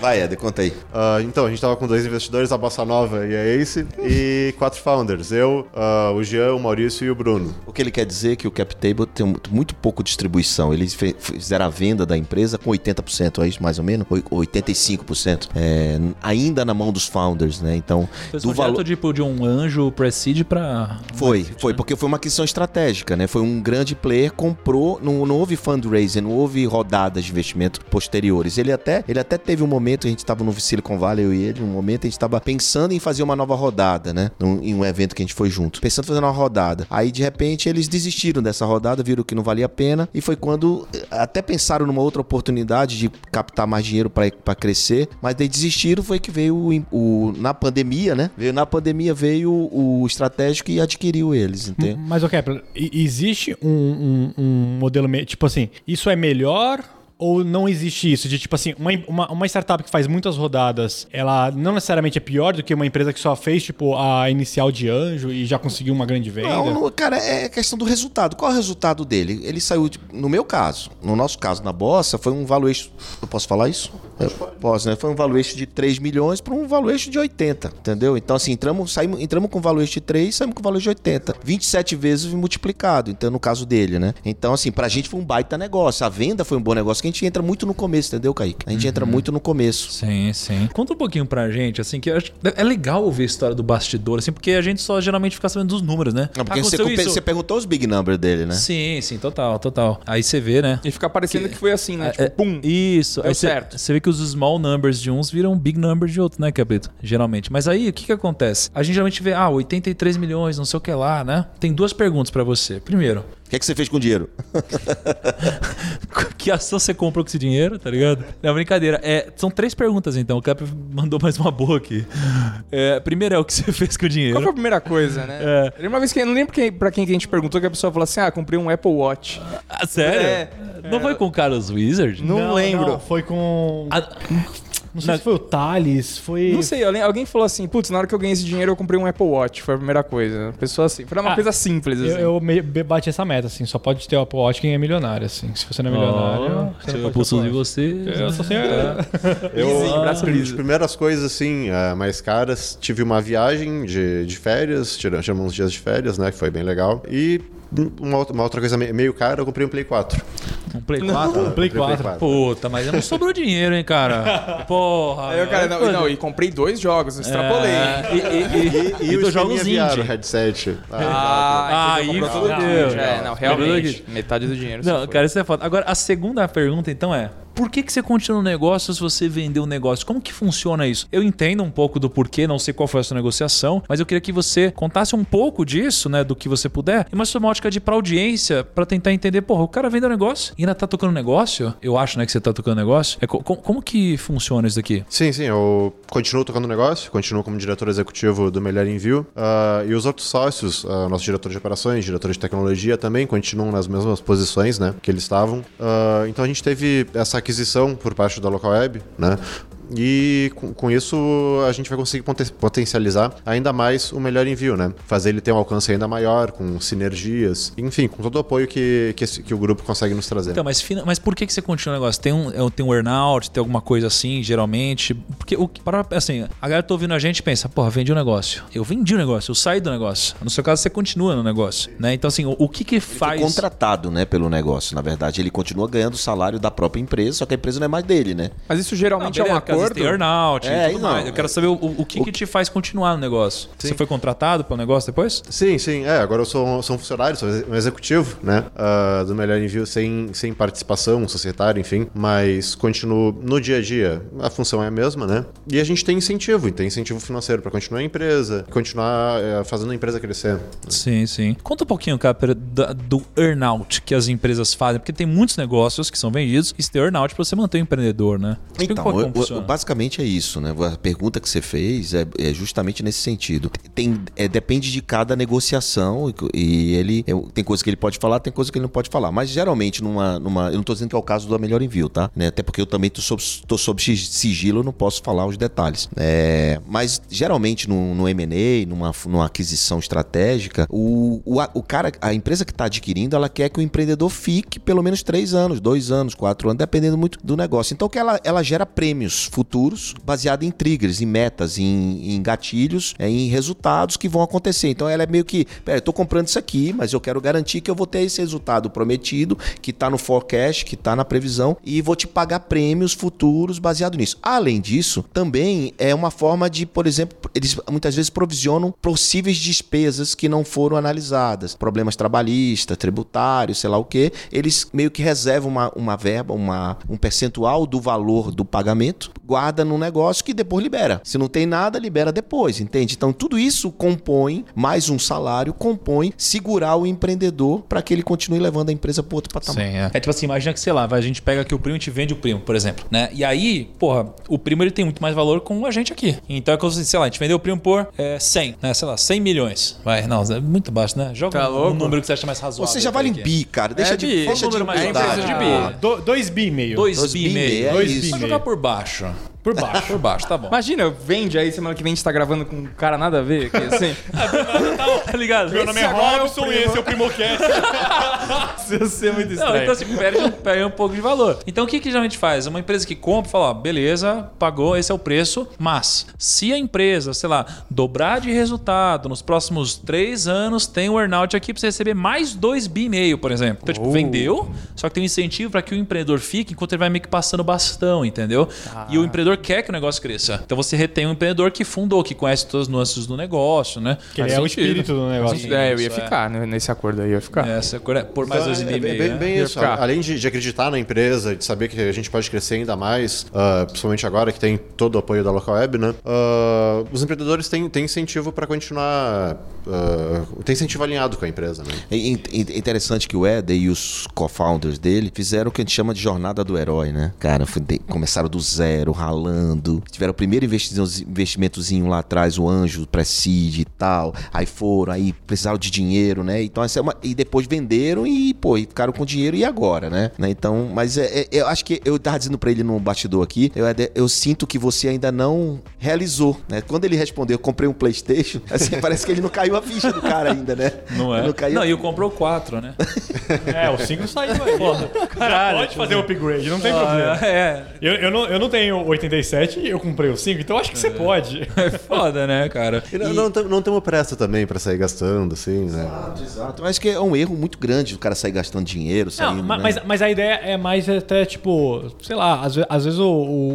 Vai, Éder, conta aí. Ah, então, a gente tava com dois investidores, a Bossa Nova e a Ace, e quatro founders. Eu, ah, o Jean, o Maurício e o Bruno. O que ele quer dizer é que o cap table tem muito, pouco distribuição. Eles fizeram a venda da empresa com 80%, é isso mais ou menos? Oi- 85%. É, ainda na mão dos founders, né? Então, Vocês do valor... tipo de um anjo pre-seed pra. Foi, foi, porque foi uma aquisição estratégica, né? Foi um grande player, comprou, não, não houve fundraising, não houve rodadas de investimento posteriores. Ele até, ele até teve um momento, a gente estava no Silicon Valley, eu e ele, um momento a gente estava pensando em fazer uma nova rodada, né? Num- em um evento que a gente foi junto. Pensando em fazer uma rodada. Aí, de repente, eles desistiram dessa rodada, viram que não valia a pena, e foi quando eh, até pensaram numa outra oportunidade de captar mais dinheiro para crescer, mas daí desistiram, foi que veio o, o- na pandemia, né? Veio na pandemia, veio o, estratégico e adquiriu eles, entendeu? Mas, o Kepler, e- existe um, um- um modelo, me- tipo assim, isso é melhor ou não existe isso? De tipo assim, uma, uma, uma startup que faz muitas rodadas, ela não necessariamente é pior do que uma empresa que só fez, tipo, a inicial de anjo e já conseguiu uma grande venda? Não, não, cara, é questão do resultado. Qual é o resultado dele? Ele saiu, de- no meu caso, no nosso caso, na Bossa, foi um valuation. Eu posso falar isso? Eu posso, né? Foi um valuation de 3 milhões para um valuation de 80, entendeu? Então, assim, entramos, saímos, entramos com valuation de 3, saímos com valuation de 80. 27 vezes multiplicado, então, no caso dele, né? Então, assim, pra gente foi um baita negócio. A venda foi um bom negócio, que a gente entra muito no começo, entendeu, Kaique? A gente entra muito no começo. Sim, sim. Conta um pouquinho pra gente, assim, que é legal ouvir a história do bastidor, assim, porque a gente só geralmente fica sabendo dos números, né? Não, porque você, você perguntou os big numbers dele, né? Sim, sim, total, total. Aí você vê, né? E fica parecendo que, foi assim, né? Tipo, É, pum. Isso, você- certo. Você vê que os small numbers de uns viram big numbers de outros, né, Cabrito? Geralmente. Mas aí, o que que acontece? A gente geralmente vê, ah, 83 milhões, não sei o que lá, né? Tem duas perguntas pra você. Primeiro, que, é que você fez com o dinheiro? *laughs* que ação você comprou com esse dinheiro, tá ligado? Não, brincadeira. É, são três perguntas, então. O Cap mandou mais uma boa aqui. É, primeiro é o que você *laughs* fez com o dinheiro. Qual foi a primeira coisa, né? É. Eu lembro Uma vez que eu não lembro quem, pra quem que a gente perguntou que a pessoa falou assim: ah, comprei um Apple Watch. Ah, sério? É, não foi com o Carlos Wizard? Não, lembro. foi com. Ah, Não sei Não. se foi o Thales, foi. Não sei, alguém, falou assim, putz, na hora que eu ganhei esse dinheiro eu comprei um Apple Watch, foi a primeira coisa. Pessoa assim, foi uma Ah, coisa simples, assim. Eu, eu bati essa meta, assim. Só pode ter o Apple Watch quem é milionário, assim. Se você não é milionário. você Se não eu pode Watch. você. Eu sou sem. *laughs* Eu, Easy, braço as liso. primeiras coisas, assim, eh, mais caras, tive uma viagem de, de férias, tira- tiramos uns dias de férias, né, que foi bem legal. E uma, outra- uma outra coisa me- meio cara, eu comprei um Play 4. Um Play 4? Play Comprei 4. Puta, mas não sobrou dinheiro, hein, cara? *laughs* Porra. Aí eu, cara, não, Pô, não, e comprei dois jogos, extrapolei. é, E, e, e, e, o dos jogos esqueminha VR, o indie. headset. Ah, Ah, então aí comprou dinheiro. É, não, realmente. Metade do dinheiro. Não, cara, isso é foda. Agora, a segunda pergunta, então, é: por que, que você continua no negócio se você vendeu o negócio? Como que funciona isso? Eu entendo um pouco do porquê, não sei qual foi a sua negociação, mas eu queria que você contasse um pouco disso, né, do que você puder, e uma sua ótica de pra audiência, pra tentar entender, porra, o cara vendeu o negócio e ainda tá tocando negócio? Eu acho, né, que você tá tocando negócio. É, co- co- como que funciona isso daqui? Sim, sim, eu continuo tocando negócio, continuo como diretor executivo do Melhor Envio. ah, e os outros sócios, ah, nosso diretor de operações, diretor de tecnologia também, continuam nas mesmas posições né, que eles estavam. Ah, então a gente teve essa aquisição por parte da Local Web, né? E com, com isso a gente vai conseguir poten- potencializar ainda mais o melhor envio, né? Fazer ele ter um alcance ainda maior, com sinergias, enfim, com todo o apoio que, que, esse- que o grupo consegue nos trazer. Então, mas, mas por que, que você continua o negócio? Tem um, é, tem um earnout, tem alguma coisa assim, geralmente? Porque o para, assim, a galera tá ouvindo a gente e pensa, porra, vendi o negócio. Eu vendi o negócio, eu saí do negócio. No seu caso, você continua no negócio, né? Então, assim, o, o que que Foi faz... contratado, né, pelo negócio. Na verdade, ele continua ganhando o salário da própria empresa, só que a empresa não é mais dele, né? Mas isso Não, geralmente beleza, é um porque às vezes acordo. Tem earnout É, e tudo não. mais. Eu quero saber o, o que, que te faz continuar no negócio. Você foi contratado pelo negócio depois? Sim, sim. É, agora eu sou, sou um funcionário, sou um executivo, né? ah, do Melhor Envio sem, sem participação societária, enfim. Mas continuo no dia a dia. A função é a mesma, né? E a gente tem incentivo, e tem incentivo financeiro para continuar a empresa, continuar eh, fazendo a empresa crescer. Sim, sim. Conta um pouquinho, cara, do earnout que as empresas fazem, porque tem muitos negócios que são vendidos e você tem earnout pra você manter o empreendedor, né? Explica Então, funciona. Basicamente é isso, né? A pergunta que você fez é, é justamente nesse sentido. Tem, é, depende de cada negociação e, e ele é, tem coisa que ele pode falar, tem coisa que ele não pode falar. Mas geralmente numa, numa eu não tô dizendo que é o caso do melhor envio, tá? Né? Até porque eu também tô sob, tô sob sig- sigilo, não posso falar os detalhes. É, mas geralmente no, no M&A, numa, numa aquisição estratégica, o, o, o cara, a empresa que está adquirindo, ela quer que o empreendedor fique pelo menos três anos, dois anos, quatro anos, dependendo muito do negócio. Então que ela, ela gera prêmios futuros baseado em triggers, em metas, em, em gatilhos, é, em resultados que vão acontecer. Então ela é meio que, eu tô comprando isso aqui, mas eu quero garantir que eu vou ter esse resultado prometido, que está no forecast, que está na previsão, e vou te pagar prêmios futuros baseado nisso. Além disso, também é uma forma de, por exemplo, eles muitas vezes provisionam possíveis despesas que não foram analisadas, problemas trabalhistas, tributários, sei lá o que, eles meio que reservam uma, uma verba, uma, um percentual do valor do pagamento, guarda no negócio que depois libera. Se não tem nada, libera depois, entende? Então tudo isso compõe, mais um salário, compõe segurar o empreendedor para que ele continue levando a empresa para outro patamar. Sim, é. É tipo assim, imagina que, sei lá, vai, a gente pega aqui o primo e te vende o primo, por exemplo, né? E aí, porra, o primo ele tem muito mais valor com a gente aqui. Então é como se, sei lá, a gente vendeu o primo por é, 100, né? Sei lá, 100 milhões. Vai, não, é muito baixo, né? Joga Tá um, louco? número que você acha mais razoável. Você já vale em bi, cara. Deixa É de, bi. deixa o número mais É de bi. Ah, do- dois bi e meio. Dois, Dois bi bi e meio. meio, é Dois isso. bi Só e jogar meio. por baixo. on. Por baixo. Por baixo, tá bom. Imagina, vende aí semana que vem a gente tá gravando com um cara nada a ver, que assim. *laughs* tá ligado? Meu nome é é o Robson e primo. esse é o Primocast. *laughs* Isso ia ser muito Não, estranho. então assim, perde, um- perde um pouco de valor. Então o que, que geralmente faz? Uma empresa que compra fala, ó, beleza, pagou, esse é o preço, mas se a empresa, sei lá, dobrar de resultado nos próximos três anos, tem um earnout aqui pra você receber mais dois bi e meio, por exemplo. Então, tipo, vendeu, só que tem um incentivo pra que o empreendedor fique enquanto ele vai meio que passando bastão, entendeu? E o empreendedor quer que o negócio cresça. Então você retém um empreendedor que fundou, que conhece todas as nuances do negócio, né? Que ele Faz é o sentido. espírito do negócio. É, eu ia é. ficar né, nesse acordo aí, eu ia ficar. Essa, por mais dois e é, meio. bem, bem, né? bem isso. Além de, de acreditar na empresa, de saber que a gente pode crescer ainda mais, ah, principalmente agora que tem todo o apoio da Local Web, né? ah, os empreendedores têm, têm incentivo para continuar. ah, tem incentivo alinhado com a empresa, né? É in- in- interessante que o Eder e os co-founders dele fizeram o que a gente chama de jornada do herói, né? Cara, foi de- começaram do zero, ralando rolando. Tiveram o primeiro investimentozinho lá atrás, o Anjo, Prestige e tal. Aí foram, aí precisaram de dinheiro, né? Então, essa é uma... E depois venderam e, pô, e ficaram com dinheiro e agora, né? Né? Então, mas é, é- eu acho que eu tava dizendo pra ele no bastidor aqui, eu, eu sinto que você ainda não realizou, né? Quando ele respondeu, eu comprei um Playstation, *laughs* assim, parece que ele não caiu a ficha do cara ainda, né? Não é? Não Não, caiu. e o comprou quatro, né? *laughs* É, o 5 saiu aí. caralho, Pode fazer o upgrade, não tem problema. É, Eu, eu, não, eu não tenho 87 e eu comprei o 5, então acho que você pode. *laughs* é foda, né, cara? E não, não, tem- não temos pressa também pra sair gastando, assim, né? Exato, mas que é um erro muito grande o cara sair gastando dinheiro, Não, saindo, ma- né? mas, mas a ideia é mais até, tipo, sei lá, às, às vezes o,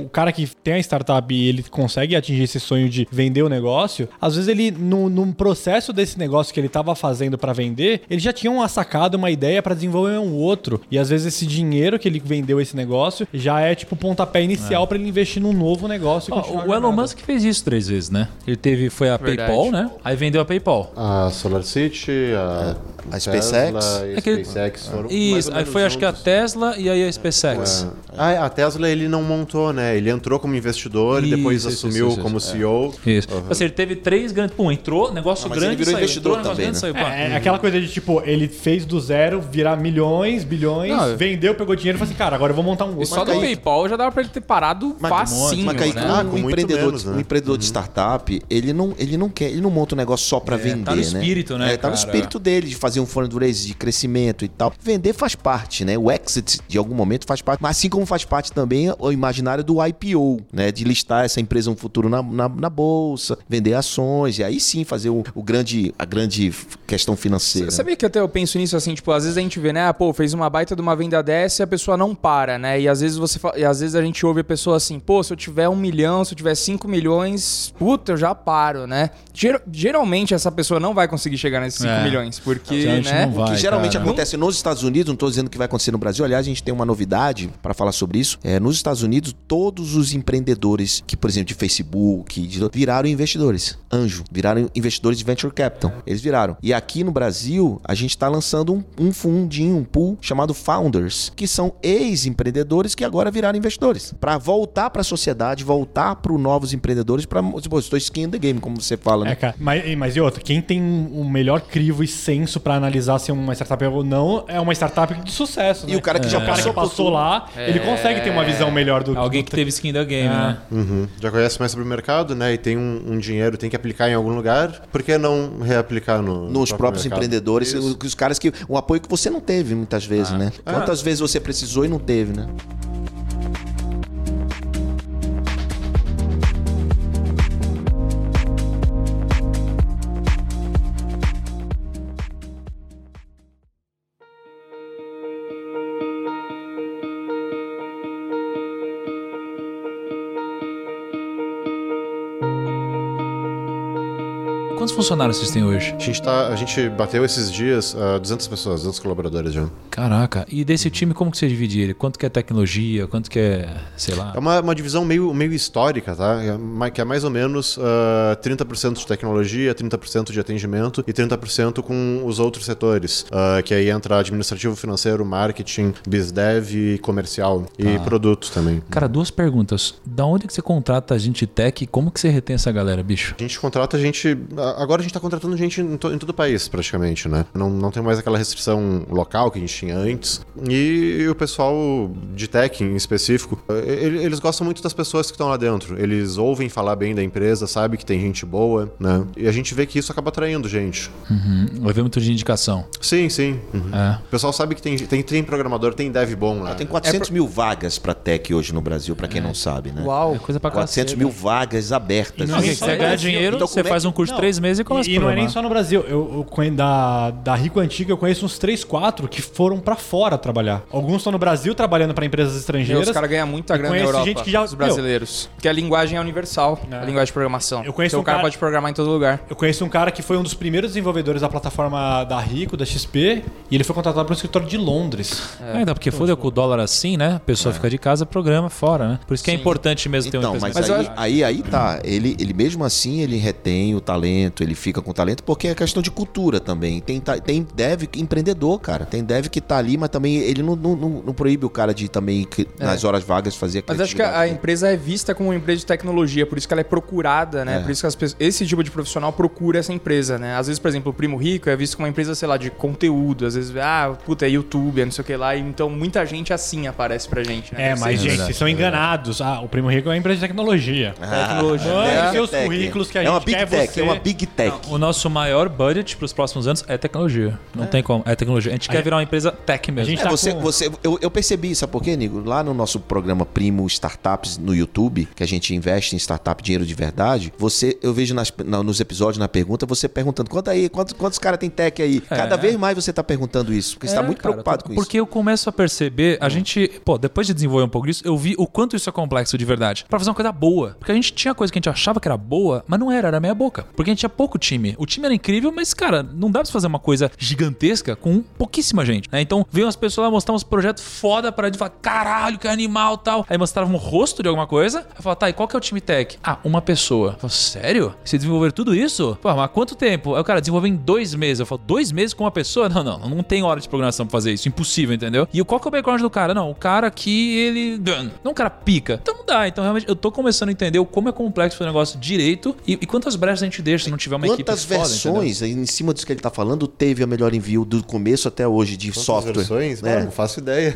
o cara que tem a startup e ele consegue atingir esse sonho de vender o negócio, às vezes ele, no, num processo desse negócio que ele tava fazendo pra vender, ele já tinha uma sacada, uma ideia pra desenvolver um outro. E às vezes esse dinheiro que ele vendeu esse negócio já é, tipo, pontapé inicial pra ele investir num novo negócio. a o Elon. Musk fez isso três vezes, né? Ele teve, foi a Verdade. PayPal, né? Aí vendeu a PayPal. A SolarCity, a, A SpaceX. e É que ele- SpaceX foram Isso, aí foi acho que a juntos. Tesla e aí a SpaceX. Ah, é, a Tesla ele não montou, né? Ele entrou como investidor e depois Isso, isso, assumiu isso, isso, como isso. CEO. Isso. Ou seja, ele teve três grandes. Pum, entrou, negócio Ah, mas ele grande virou saiu. investidor entrou, também, grande, né? saiu. Pá. É, é aquela coisa de tipo, ele fez do zero virar milhões, bilhões, Não, eu- vendeu, pegou dinheiro e falou assim, cara, agora eu vou montar um E outro. só do Kaique- PayPal já dava pra ele ter parado Mas- facinho, Mas né? Ah, um, com muito empreendedor, menos, né? um empreendedor de startup, ele não, ele não quer, ele não monta um negócio só pra vender, tá no né? espírito, né, É, tá no espírito dele de fazer um fundraise de crescimento e tal. Vender faz parte, né? O exit de algum momento faz parte, mas assim como faz parte também o imaginário do IPO, né? De listar essa empresa no futuro na, na, na bolsa, vender ações e aí sim fazer o, o grande, a grande questão financeira. Você Sabia que até eu penso nisso assim, tipo, às vezes a gente vê, né, ah, pô, fez uma baita de uma venda dessa e a pessoa não para, né? E às vezes você e às vezes a gente ouve a pessoa assim, pô, se eu tiver um milhão, se eu tiver cinco milhões, puta, eu já paro, né? Ger- geralmente essa pessoa não vai conseguir chegar nesses cinco É. milhões, porque, Geralmente né? vai. O que geralmente cara. acontece nos Estados Unidos, não estou dizendo que vai acontecer no Brasil. Aliás, a gente tem uma novidade para falar sobre isso. É, nos Estados Unidos, todos os empreendedores que, por exemplo, de Facebook, de- viraram investidores. Anjo, viraram investidores de venture capital. Eles viraram. E aqui no Brasil, a gente está lançando um, um fundinho, um pool chamado Founders, que são ex-empreendedores que agora viraram investidores. Para voltar para a sociedade, voltar para os novos empreendedores, para. Tipo, estou skin in the game, como você fala, né? É, cara. Mas, mas e outra, quem tem o melhor crivo e senso pra analisar se uma startup é ou não é uma startup de sucesso. E né? o cara que já o cara passou que passou lá, ele consegue ter uma visão melhor do Alguém do- que teve skin da game, né? Uhum. Já conhece mais sobre o mercado, né? E tem um, um dinheiro, tem que aplicar em algum lugar. Por que não reaplicar no nos próprio próprios mercado? empreendedores, Isso. os, os caras que. Um apoio que você não teve muitas vezes, né? Quantas vezes você precisou e não teve, né? Funcionários vocês têm hoje? A gente, tá, a gente bateu esses dias ah, 200 pessoas, 200 colaboradores já. Caraca. E desse time, como que você divide ele? Quanto que é tecnologia? Quanto que é, sei lá... É uma, uma divisão meio, meio histórica, tá? É Que é mais ou menos ah, 30% de tecnologia, 30% de atendimento e 30% com os outros setores. ah, que aí entra administrativo, financeiro, marketing, bizdev comercial. E produtos também. Cara, duas perguntas. Da onde que você contrata gente tech e como que você retém essa galera, bicho? A gente contrata gente. a- Agora a gente tá contratando gente em, to- em todo o país, praticamente, né? Não, não tem mais aquela restrição local que a gente tinha antes. E, o pessoal de tech em específico, ele- eles gostam muito das pessoas que estão lá dentro. Eles ouvem falar bem da empresa, sabe que tem gente boa, né? E a gente vê que isso acaba atraindo gente. Uhum. Vai ver muito de indicação. Sim, sim. Uhum. É. O pessoal sabe que tem, tem, tem programador, tem dev bom lá. Tem 400 mil vagas para tech hoje no Brasil, para quem não sabe, né? Uau. É coisa pra 400 cacete. mil vagas abertas. não Não, é você Brasil. dinheiro, Então, você é faz um curso de três meses e começa E, a e não é nem só no Brasil. Eu, eu da, da Rico Antiga eu conheço uns 3, 4 que foram pra fora trabalhar. Alguns estão no Brasil trabalhando pra empresas Meu, estrangeiras. os caras ganham muita E grana na Europa, gente que já- os brasileiros. Porque a linguagem é universal, a linguagem de programação. Eu conheço então um o cara, cara- pode programar em todo lugar. Eu conheço um cara que foi um dos primeiros desenvolvedores da plataforma da Rico, da XP, e ele foi contratado para um escritório de Londres. É, ainda porque foda com o dólar assim, né? A pessoa fica de casa, programa fora, né? Por isso que é Sim. importante mesmo ter uma Então, empresa mas, aí, aí, aí tá. Ele, ele mesmo assim, ele retém o talento, talento, ele fica com talento, porque é questão de cultura também. Tem, tem dev empreendedor, cara. Tem dev que tá ali, mas também ele não, não, não- não proíbe o cara de também, que- nas horas vagas, fazer É. Mas acho que a, empresa é vista como uma empresa de tecnologia, por isso que ela é procurada, né? É. Por isso que as pessoas- esse tipo de profissional procura essa empresa, né? Às vezes, por exemplo, o Primo Rico é visto como uma empresa, sei lá, de conteúdo. Às vezes, ah, puta, é YouTube, é não sei o que lá. Então, muita gente assim aparece pra gente, né? É, Deve mas, gente, vocês são enganados. Ah, o Primo Rico é uma empresa de tecnologia. tecnologia. Não é É, seus currículos que a é gente uma big quer tech, você. é uma big tech. O nosso maior budget pros próximos anos é tecnologia. Não tem como. É tecnologia. A gente quer virar uma empresa tech mesmo. gente É, tá você, com- você, eu, eu percebi, sabe por quê, Nigo? Lá no nosso programa Primo Startups no YouTube, que a gente investe em startup dinheiro de verdade, você, eu vejo nas- na- nos episódios, na pergunta, você perguntando, quanto aí, quantos, quantos caras tem tech aí? Cada vez mais você tá perguntando isso, porque você tá É, muito cara, preocupado com isso. Porque eu começo a perceber, a gente, pô, depois de desenvolver um pouco disso, eu vi o quanto isso é complexo de verdade. Pra fazer uma coisa boa. Porque a gente tinha coisa que a gente achava que era boa, mas não era, era meia boca. Porque a gente tinha pouco time. O time era incrível, mas, cara, não dá pra fazer uma coisa gigantesca com pouquíssima gente. né? Então, veio umas pessoas lá mostrar uns projetos foda pra gente falar, caralho, que animal tal. Aí mostrava um rosto de alguma coisa. Eu falava, tá, e qual que é o time tech? Ah, uma pessoa. Eu sério? Você desenvolver tudo isso? Pô, mas quanto tempo? Aí o cara desenvolveu em dois meses. Eu falo, dois meses com uma pessoa? Não, não, não tem hora de programação pra fazer isso. Impossível, entendeu? E qual que é o background do cara? Não, o cara que ele. Não, o cara pica. Então não dá. Então realmente eu tô começando a entender como é complexo o negócio direito e, e quantas brechas a gente deixa se não tiver uma Quantas equipe foda, versões, aí, em cima disso que ele tá falando, teve a melhor envio do começo até hoje de Quantas software? versões? É. Ah, não faço ideia.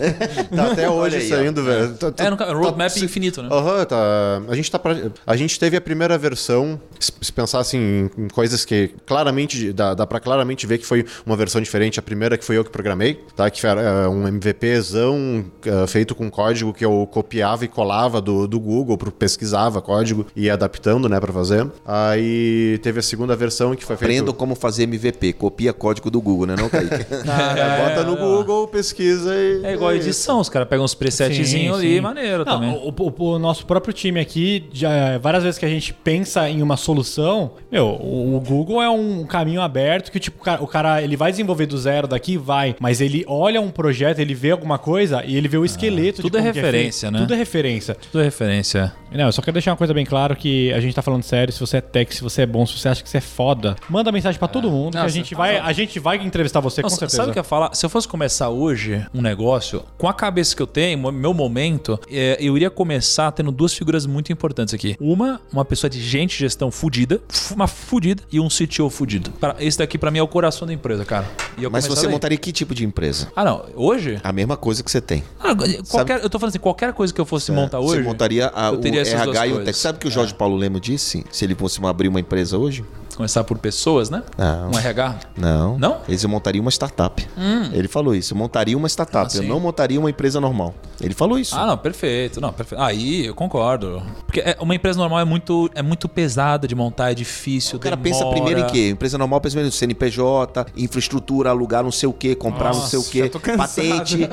tá até hoje aí, saindo, velho. Tá- tá- É, no ca- roadmap tá- infinito, né? Aham, tá. A gente tá pra- A gente teve a primeira versão, se pensar assim, em- coisas que claramente dá, dá para claramente ver que foi uma versão diferente. A primeira que foi eu que programei, tá? Que era eh, um MVPzão eh, feito com código que eu copiava e colava do, do Google, pro- pesquisava código e ia adaptando, né, para fazer. Aí teve a segunda versão que foi feita Aprendam como fazer MVP, copia código do Google, né não, Kaique? *laughs* É, bota no Google, pesquisa e É igual a edição, os caras pegam uns presetzinhos ali, sim. maneiro Não, também. o, o- o nosso próprio time aqui, já, várias vezes que a gente pensa em uma solução, meu, o, o Google é um caminho aberto que tipo, o cara, o cara, ele vai desenvolver do zero daqui, vai, mas ele olha um projeto, ele vê alguma coisa e ele vê o esqueleto tudo de é que referência, feito. né? Tudo é referência. Tudo é referência. Não, eu só quero deixar uma coisa bem claro que a gente tá falando sério, se você é tech, se você é bom, se você acha que você é foda, manda mensagem pra todo mundo que a Nossa, gente vai, a gente vai entrevistar você Nossa, com certeza. sabe o que eu ia falar? Se eu fosse começar hoje um negócio, com a cabeça que eu tenho, meu momento, é, eu iria começar tendo duas figuras muito importantes aqui. Uma, uma pessoa de gente, gestão fudida, uma fudida, e um CTO fudido. Pra- Esse daqui pra mim é o coração da empresa, cara. E eu Mas você daí. montaria que tipo de empresa? Ah, não. Hoje? A mesma coisa que você tem. Ah, qualquer, eu tô falando assim, qualquer coisa que eu fosse montar Você hoje. montaria a, eu o RH e o. Tech. Sabe o que o Jorge Paulo Lemo disse? Se ele fosse abrir uma empresa hoje? Começar por pessoas, né? Não. Um RH. Não. Não? Eles montaria uma startup. Ele falou isso. Eu montaria uma startup. Ah, eu sim. não montaria uma empresa normal. Ele falou isso. Ah, não, perfeito. Não, perfeito. Aí eu concordo. Porque é- uma empresa normal é muito, é muito pesada de montar, é difícil. O cara demora. pensa primeiro em quê? Empresa normal pensa primeiro em CNPJ, infraestrutura, alugar não sei o quê, comprar não sei o quê, já tô cansado. patente.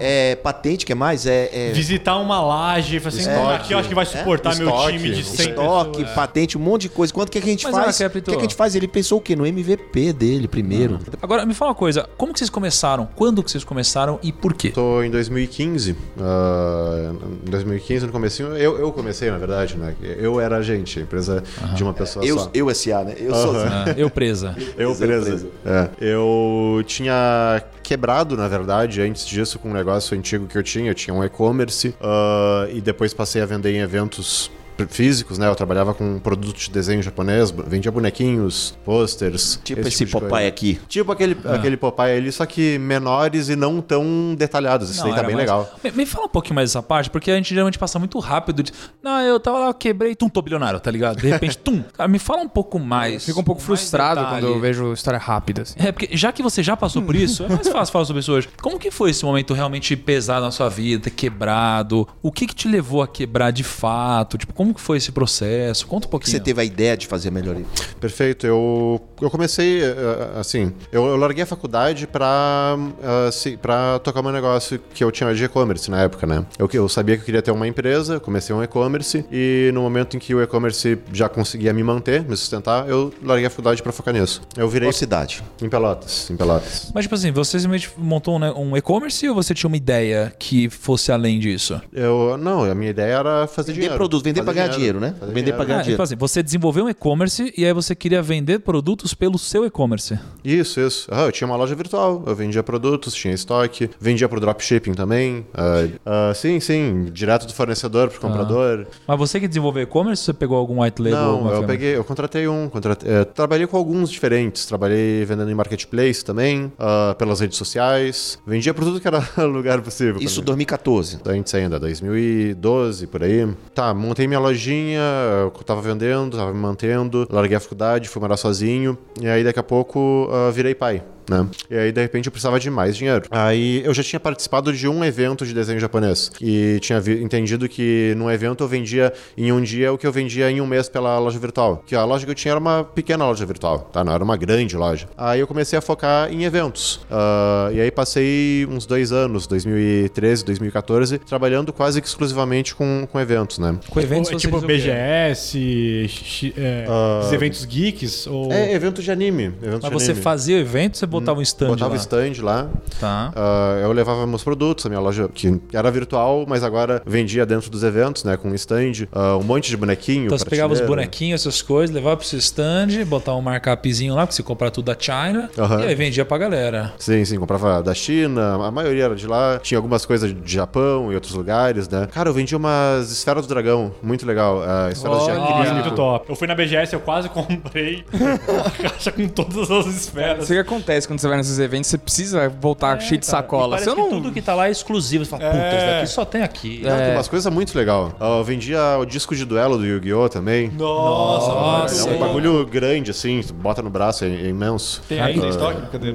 é, patente, que é mais? É, é Visitar uma laje, falar assim, Estoque. aqui eu acho que vai suportar meu Estoque. time de 100 estoque, pessoas. patente, um monte de coisa. Quanto que, que a gente Mas, faz? Olha, O que, que a gente faz? Ele pensou o quê? No MVP dele primeiro. Agora, me fala uma coisa. Como que vocês começaram? Quando que vocês começaram e por quê? Tô em 2015. ah, em 2015, no comecinho, eu, eu comecei, na verdade, né? Eu era agente, empresa de uma pessoa Eu, só. eu S.A., né? Eu sou Ah, eu presa. *laughs* Eu Empresa. presa. É. Eu tinha quebrado, na verdade, antes disso, com um negócio antigo que eu tinha. Eu tinha um e-commerce ah, e depois passei a vender em eventos físicos, né? Eu trabalhava com produtos de desenho japonês, vendia bonequinhos, posters. Tipo esse, tipo de Popeye aqui. Tipo aquele, aquele Popeye ali, só que menores e não tão detalhados. Isso Não, daí tá bem mais- legal. Me, me fala um pouquinho mais dessa parte, porque a gente geralmente passa muito rápido. De, não, eu tava lá, eu quebrei, tum, tô bilionário, tá ligado? De repente, tum. Cara, *laughs* me fala um pouco mais. Fico um pouco frustrado detalhe. quando eu vejo história rápida. Assim. É, porque já que você já passou por isso, é mais fácil falar sobre isso hoje. Como que foi esse momento realmente pesado na sua vida, ter quebrado? O que que te levou a quebrar de fato? Tipo, como que foi esse processo? Conta um pouquinho. você teve a ideia de fazer a melhoria. Perfeito. Eu, eu comecei, eh, assim, eu, eu larguei a faculdade pra, eh, se- pra tocar meu negócio que eu tinha de e-commerce na época, né? Eu, eu sabia que eu queria ter uma empresa, eu comecei um e-commerce e no momento em que o e-commerce já conseguia me manter, me sustentar, eu larguei a faculdade pra focar nisso. Eu virei Qual cidade? em Pelotas, em Pelotas. Mas, tipo assim, você simplesmente montou né, um e-commerce ou você tinha uma ideia que fosse além disso? Eu, não, a minha ideia era fazer Vender dinheiro. produto, vender fazer pra ganhar dinheiro, né? Fazer Vender pra dinheiro. ganhar Ah, dinheiro. tipo assim, você desenvolveu um e-commerce e aí você queria vender produtos pelo seu e-commerce. Isso, isso. Ah, eu tinha uma loja virtual, eu vendia produtos, tinha estoque, vendia pro dropshipping também. Ah, ah, sim, sim, direto do fornecedor pro comprador. Mas você que desenvolveu e-commerce, você pegou algum white label? Não, eu peguei, eu contratei um, contratei, é, trabalhei com alguns diferentes, trabalhei vendendo em marketplace também, ah, pelas redes sociais, vendia por tudo que era *laughs* lugar possível. Isso pra mim. 2014. Antes ainda, 2012, por aí. Tá, montei minha lojinha, eu tava vendendo, tava me mantendo, larguei a faculdade, fui morar sozinho, e aí daqui a pouco ah, virei pai. Né? E aí, de repente, eu precisava de mais dinheiro. Aí eu já tinha participado de um evento de desenho japonês. E tinha entendido que num evento eu vendia em um dia o que eu vendia em um mês pela loja virtual. Que a loja que eu tinha era uma pequena loja virtual, tá? Não era uma grande loja. Aí eu comecei a focar em eventos. Ah, e aí passei uns dois anos, 2013, 2014, trabalhando quase que exclusivamente com, com eventos, né? Com eventos é tipo? BGS, x- é, esses eventos geeks, ou... É, evento de anime. Evento Mas de você anime. fazia o evento, você botava um stand Botava lá. stand lá. Tá. Ah, eu levava meus produtos, a minha loja que era virtual, mas agora vendia dentro dos eventos, né? Com stand, ah, um monte de bonequinho. Então você pegava os bonequinhos, essas coisas, levava pro seu stand, botava um markupzinho lá, porque você comprar tudo da China, Aham. e aí vendia pra galera. Sim, sim, comprava da China, a maioria era de lá. Tinha algumas coisas de Japão e outros lugares, né? Cara, eu vendia umas esferas do dragão, muito legal. ah, esferas de Nossa, acrílico. muito top. Eu fui na BGS, eu quase *laughs* comprei *laughs* uma caixa com todas as esferas. Isso que acontece quando você vai nesses eventos, você precisa voltar cheio de sacola. É, E Você não. tudo que tá lá é exclusivo. Você fala, puta, É. isso daqui só tem aqui. Não, tem umas coisas muito legal. Eu vendia o disco de duelo do Yu-Gi-Oh! também. Nossa, Nossa, É um bagulho grande, assim, tu bota no braço, é, é imenso. Tem ainda em estoque? Cadê?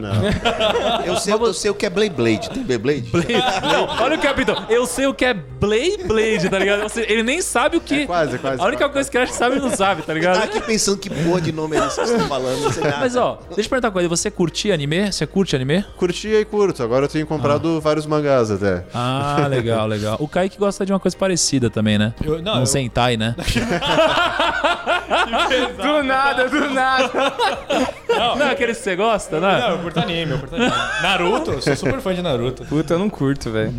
Eu sei, eu sei o que é Blade Blade. Tem Beyblade? *laughs* Não, olha o capitão. Eu sei o que é Blade Blade, tá ligado? Seja, ele nem sabe o que. É quase, é quase. A única coisa que ele acha que sabe, ele não sabe, tá Tá ligado? aqui pensando que porra de nome é esse que você tá falando. não. Mas ó, deixa eu perguntar uma coisa. Você curtia anime? Você curte anime? Curtia e curto. Agora eu tenho comprado vários mangás até. Ah, legal, *laughs* legal. O Kaique gosta de uma coisa parecida também, né? Eu- não, um eu- Sentai, né? *laughs* Do nada, do nada. Não, é aquele que você gosta, né? Não, eu curto anime, eu curto anime. Naruto, eu sou super fã de Naruto. Puta, eu não curto, velho.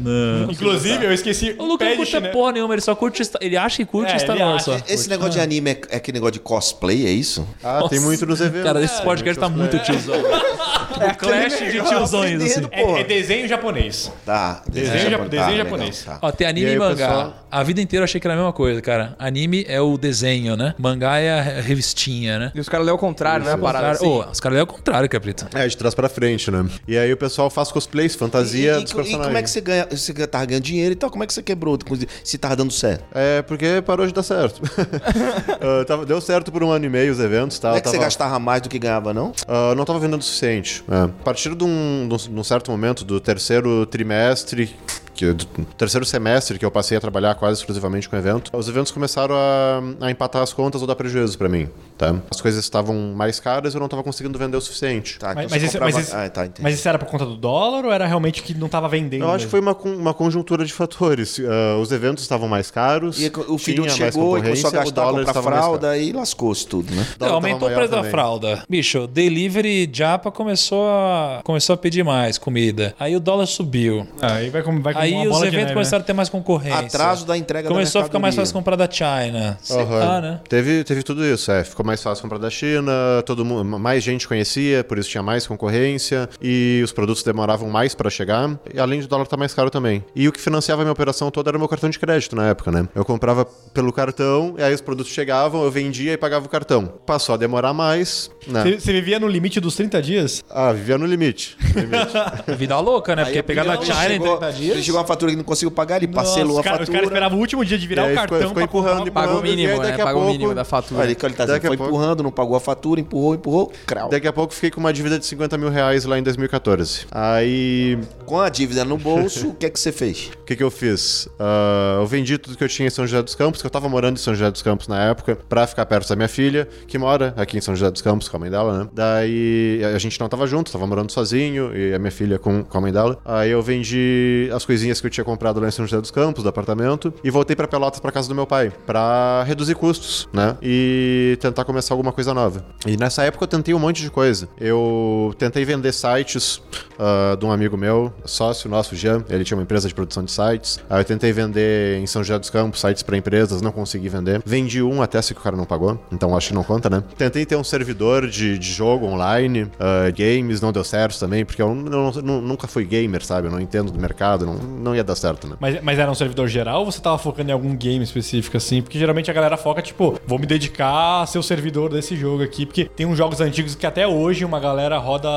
Inclusive, eu esqueci O Lucas não curte chinelo. porra nenhuma, ele só curte. Ele acha que curte É, Star Wars só. Esse negócio de anime é, é aquele negócio de cosplay, é isso? Ah, tem Nossa, muito nos eventos. Cara, esse podcast tá muito tiozão. *laughs* É clash de tiozões, assim. É, é desenho japonês. Tá. Desenho japo- desenho legal, japonês. tá. Ó, tem anime E e, aí, mangá. pessoal? A vida inteira eu achei que era a mesma coisa, cara. Anime é o desenho, né? Mangá é a re- revistinha, né? E os caras lêem ao contrário, né? A parada Cara, assim. ô, os caras é o contrário, Caprito. É, de trás pra frente, né? E aí o pessoal faz cosplays, fantasia E, e- dos e personagens. como é que você ganha? Você tava ganhando dinheiro e tal, como é que você quebrou? Se tava dando certo? É, porque parou de dar certo. *laughs* *laughs* Ah, tava- deu certo por um ano e meio os eventos, tá? Não é que você tava- gastava mais do que ganhava, não? Ah, não tava vendendo o suficiente. É. A partir de um, de um- certo momento, do terceiro trimestre, que, do terceiro semestre que eu passei a trabalhar quase exclusivamente com evento, os eventos começaram a, a empatar as contas ou dar prejuízo pra mim, tá? As coisas estavam mais caras e eu não tava conseguindo vender o suficiente. Tá, Mas, então mas isso, comprava- mas, isso, Ah, tá, mas isso era por conta do dólar ou era realmente que não tava vendendo? Eu acho que foi uma, uma conjuntura de fatores. *laughs* Ah, os eventos estavam mais caros. E o filho tinha mais chegou e começou a gastar, dólar comprar estava fralda e lascou-se tudo, né? Não, aumentou o preço maior da também. fralda. Bicho, delivery Japa começou a, começou a pedir mais comida. Aí o dólar subiu. Ah, aí vai, vai Aí uma os bola de eventos neve, começaram né? a ter mais concorrência. Atraso da entrega Começou da a ficar mais fácil comprar da China. Lá, né? Teve, teve tudo isso, é. Ficou mais fácil comprar da China, todo mundo, mais gente conhecia, por isso tinha mais concorrência e os produtos demoravam mais pra chegar, e além de o dólar estar mais caro também. E o que financiava a minha operação toda era o meu cartão de crédito na época, né? Eu comprava pelo cartão, e aí os produtos chegavam, eu vendia e pagava o cartão. Passou a demorar mais, né? Você, você vivia no limite dos 30 dias? Ah, vivia no limite. no *laughs* limite. Vida louca, né? Porque Aí pegar da ele China em chegou, 30 dias. Ele chegou uma fatura que não conseguiu pagar, ele parcelou Nossa, a cara, os fatura. caras esperavam o último dia de virar aí o ficou- cartão ficou comprar empurrando, empurrando. Paga o e aí mínimo, daqui né? a Paga o mínimo da fatura. Olha, ele tá dizendo, Daqui foi pouco- empurrando, não pagou a fatura, empurrou, empurrou, crau. Daqui a pouco fiquei com uma dívida de 50 mil reais lá em 2014. Aí Com a dívida no bolso, o que é que você fez? *laughs* O que, que eu fiz? Ah, eu vendi tudo que eu tinha em São José dos Campos, que eu tava morando em São José dos Campos na época, pra ficar perto da minha filha, que mora aqui em São José dos Campos com a mãe dela, né? Daí a gente não tava junto, tava morando sozinho, e a minha filha com, com a mãe dela. Aí eu vendi as coisinhas que eu tinha comprado lá em São José dos Campos, do apartamento, e voltei pra Pelotas pra casa do meu pai, pra reduzir custos, né? E tentar começar alguma coisa nova. E nessa época eu tentei um monte de coisa. Eu tentei vender sites ah, de um amigo meu, sócio nosso, Jean, ele tinha uma empresa de produção de sites. Aí eu tentei vender em São José dos Campos sites pra empresas, não consegui vender. Vendi um até se que o cara não pagou, então acho que não conta, né? Tentei ter um servidor de, de jogo online, ah, games, não deu certo também, porque eu não- não- nunca fui gamer, sabe? Eu não entendo do mercado, não, não ia dar certo, né? Mas, mas era um servidor geral ou você tava focando em algum game específico assim? Porque geralmente a galera foca, tipo, vou me dedicar a ser o servidor desse jogo aqui. Porque tem uns jogos antigos que até hoje uma galera roda,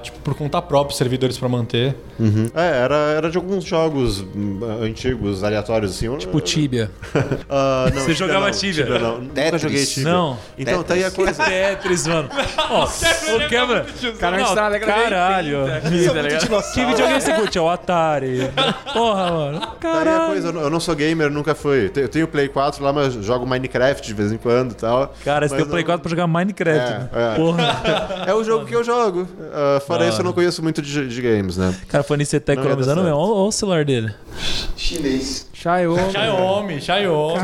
tipo, por conta própria, servidores pra manter. É, era, era de alguns jogos hum, antigos, aleatórios, assim. Tipo Tibia. *laughs* Ah, não, Você jogava não, Tibia? não. Nunca Tetris. joguei Tibia. Não. Então, tá aí a coisa. Tetris, mano. Ó, *laughs* ô, quebra. Cara, Não, está na década de caralho. 80 aqui, *laughs* tá? Que videogame você curte? É o Atari. *laughs* Porra, mano. A Caralho. coisa, eu não- sou gamer, nunca fui. Eu tenho Play 4 lá, mas jogo Minecraft de vez em quando e tal. Cara, você tem o Play não- 4 pra jogar Minecraft. É, né? é. Porra. *laughs* É o jogo que eu jogo. Ah, fora isso, eu não conheço muito de, de games, né? Cara, foi nisso você tá dar economizando mesmo. Olha o celular dele. Chinês. Xiaomi. Xiaomi, Xiaomi.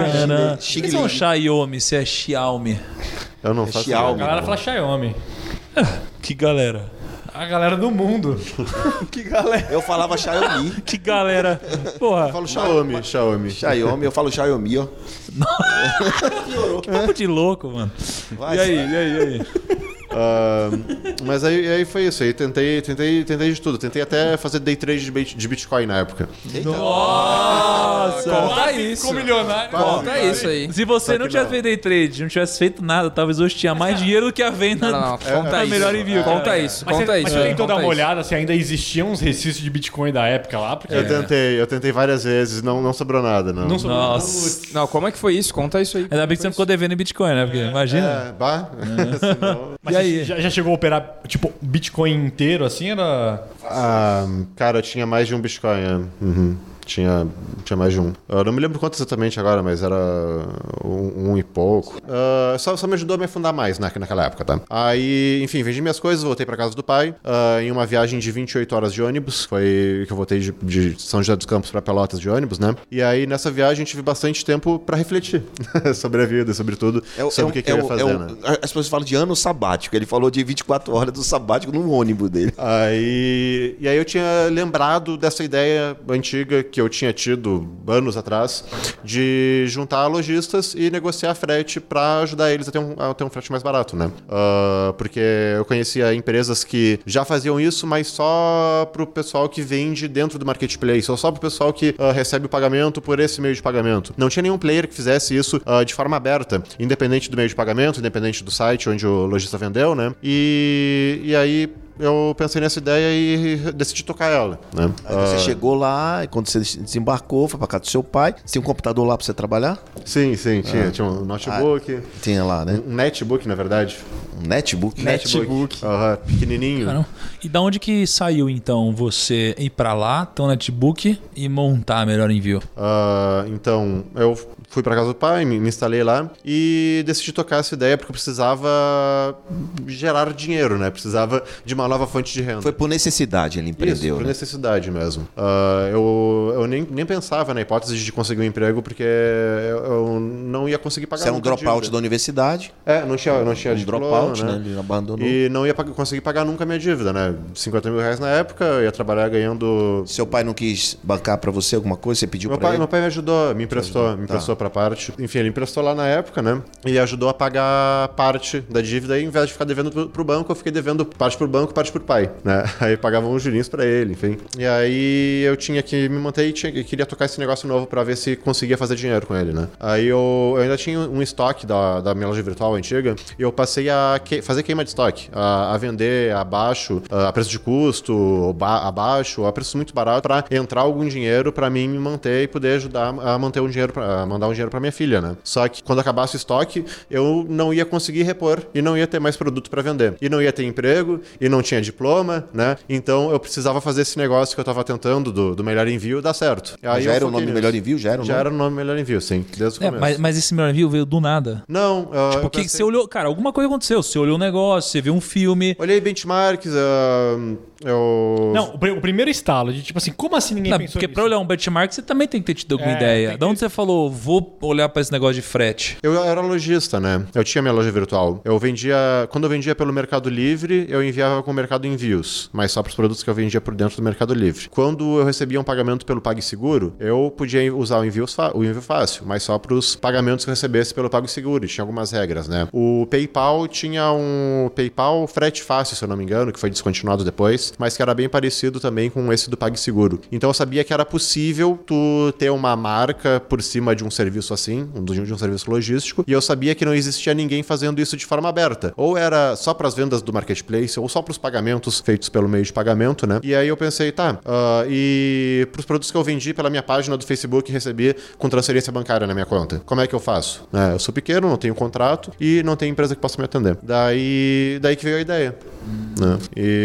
Xing Por que é um. Xiaomi se é Xiaomi? Eu não É faço Xiaomi. A galera fala Xiaomi. Que galera. A galera do mundo. *laughs* Que galera. Eu falava Xiaomi. Que galera. Eu Porra. falo Xiaomi, Xiaomi. Xiaomi, eu falo Xiaomi, ó. *laughs* Que papo de louco, mano. Vai. E aí, e aí, e aí? Ah, mas aí, aí foi isso. Aí tentei, tentei, tentei de tudo. Tentei até fazer day trade de bit- de Bitcoin na época. Nossa. Conta isso. Ficou milionário. Conta isso aí. Se você não tivesse feito day trade, não tivesse feito nada, talvez hoje tinha mais dinheiro do que a venda Não, não. Conta da isso. melhor envio. Conta isso. Mas Conta você, isso. mas você aí, tentou dar uma olhada se ainda existiam uns resquícios de Bitcoin da época lá? Porque Eu tentei, eu tentei várias vezes, não, não sobrou nada, não. não sobrou. Nossa. Não, como é que foi isso? Conta isso aí. Ainda bem que você ficou devendo em Bitcoin, né? Porque imagina. É, bah. *laughs* Senão- Mas E aí? Já, já chegou a operar, tipo, Bitcoin inteiro assim? Era. Ah, cara, tinha mais de um Bitcoin. é. Uhum. Tinha, tinha mais de um. Eu não me lembro quanto exatamente agora, mas era um, um e pouco. Ah, só, só me ajudou a me afundar mais na, naquela época, tá? Aí, enfim, vendi minhas coisas, voltei pra casa do pai. ah, em uma viagem de 28 horas de ônibus. Foi que eu voltei de, de São José dos Campos pra Pelotas de ônibus, né? E aí, nessa viagem, tive bastante tempo pra refletir *laughs* sobre a vida, sobre tudo. É o- sobre é o que, o- que eu é ia o- fazer, é né? As pessoas falam de ano sabático. Ele falou de 24 horas do sabático no ônibus dele. Aí, e aí eu tinha lembrado dessa ideia antiga que eu tinha tido anos atrás de juntar lojistas e negociar frete para ajudar eles a ter um, a ter um frete mais barato, né? Ah, porque eu conhecia empresas que já faziam isso, mas só pro pessoal que vende dentro do marketplace, ou só pro pessoal que ah, recebe o pagamento por esse meio de pagamento. Não tinha nenhum player que fizesse isso ah, de forma aberta, independente do meio de pagamento, independente do site onde o lojista vendeu, né? E, e aí eu pensei nessa ideia e decidi tocar ela, né? Aí você chegou lá, e quando você desembarcou, foi pra casa do seu pai. Você tinha um computador lá pra você trabalhar? Sim, sim, tinha, tinha um notebook, Tinha lá, né? um netbook, na verdade. Um netbook. Netbook. Aham, pequenininho. Caramba. E da onde que saiu, então, você ir pra lá, ter um netbook e montar melhor envio? Ah, então, eu fui pra casa do pai, me, me instalei lá e decidi tocar essa ideia porque eu precisava gerar dinheiro, né? Precisava de uma nova fonte de renda. Foi por necessidade ele Isso, empreendeu, por né? necessidade mesmo. Ah, eu eu nem, nem pensava na hipótese de conseguir um emprego porque eu, eu não ia conseguir pagar Você era um nunca a dropout da universidade. É, não tinha, não tinha Um diploma, dropout, né? né? Ele abandonou. E não ia conseguir pagar nunca a minha dívida, né? 50 mil reais na época, eu ia trabalhar ganhando. Seu pai não quis bancar pra você alguma coisa? Você pediu Meu pra pai, ele? meu pai me ajudou, me emprestou, me emprestou pra parte. Enfim, ele emprestou lá na época, né? E ajudou a pagar parte da dívida. E, ao invés de ficar devendo pro, pro banco, eu fiquei devendo parte pro banco, parte pro pai, né? *laughs* Aí pagavam uns jurinhos pra ele, enfim. E aí eu tinha que me manter e tinha, queria tocar esse negócio novo pra ver se conseguia fazer dinheiro com ele, né? Aí eu, eu ainda tinha um estoque da, da minha loja virtual antiga e eu passei a que- fazer queima de estoque, a, a vender abaixo, a preço de custo, abaixo, a preço muito barato pra entrar algum dinheiro pra mim me manter e poder ajudar a manter um dinheiro, pra, a mandar um dinheiro pra minha filha, né? Só que quando acabasse o estoque, eu não ia conseguir repor e não ia ter mais produto pra vender. E não ia ter emprego e não tinha diploma, né? Então eu precisava fazer esse negócio que eu tava tentando do, do melhor envio dar certo. Aí já eu era o nome nisso. Melhor Envio? Já era o Já nome? era o nome melhor envio, sim, desde o É, começo. mas, mas esse melhor envio veio do nada. Não, uh, eu Porque pensei- você olhou, cara, alguma coisa aconteceu. Você olhou um negócio, você viu um filme. Olhei benchmarks, ah, eu... Não, o, pr- o primeiro estalo de tipo assim, como assim ninguém Não, pensou porque nisso? pra olhar um benchmark, você também tem que ter tido alguma É, ideia. Da onde que- você falou, vou olhar pra esse negócio de frete? Eu era lojista, né? Eu tinha minha loja virtual. Eu vendia. Quando eu vendia pelo Mercado Livre, eu enviava com o Mercado Envios, mas só para os produtos que eu vendia por dentro do Mercado Livre. Quando eu recebia um pagamento pelo PagSeguro, eu podia usar o envio, o envio fácil, mas só para os pagamentos que eu recebesse pelo PagSeguro. E Tinha algumas regras, né? O PayPal tinha um PayPal frete fácil, se eu não me engano, que foi descontinuado depois, mas que era bem parecido também com esse do PagSeguro. Então eu sabia que era possível tu ter uma marca por cima de um serviço assim, de um serviço logístico, e eu sabia que não existia ninguém fazendo isso de forma aberta. Ou era só para as vendas do marketplace, ou só para os pagamentos feitos pelo meio de pagamento, né? E aí eu pensei, tá, ah, e para os produtos que eu vendi pela minha página do Facebook recebi com transferência bancária na minha conta, como é que eu faço? Né, eu sou pequeno, não tenho contrato e não tenho empresa que possa me atender. Daí, daí que veio a ideia. Né? E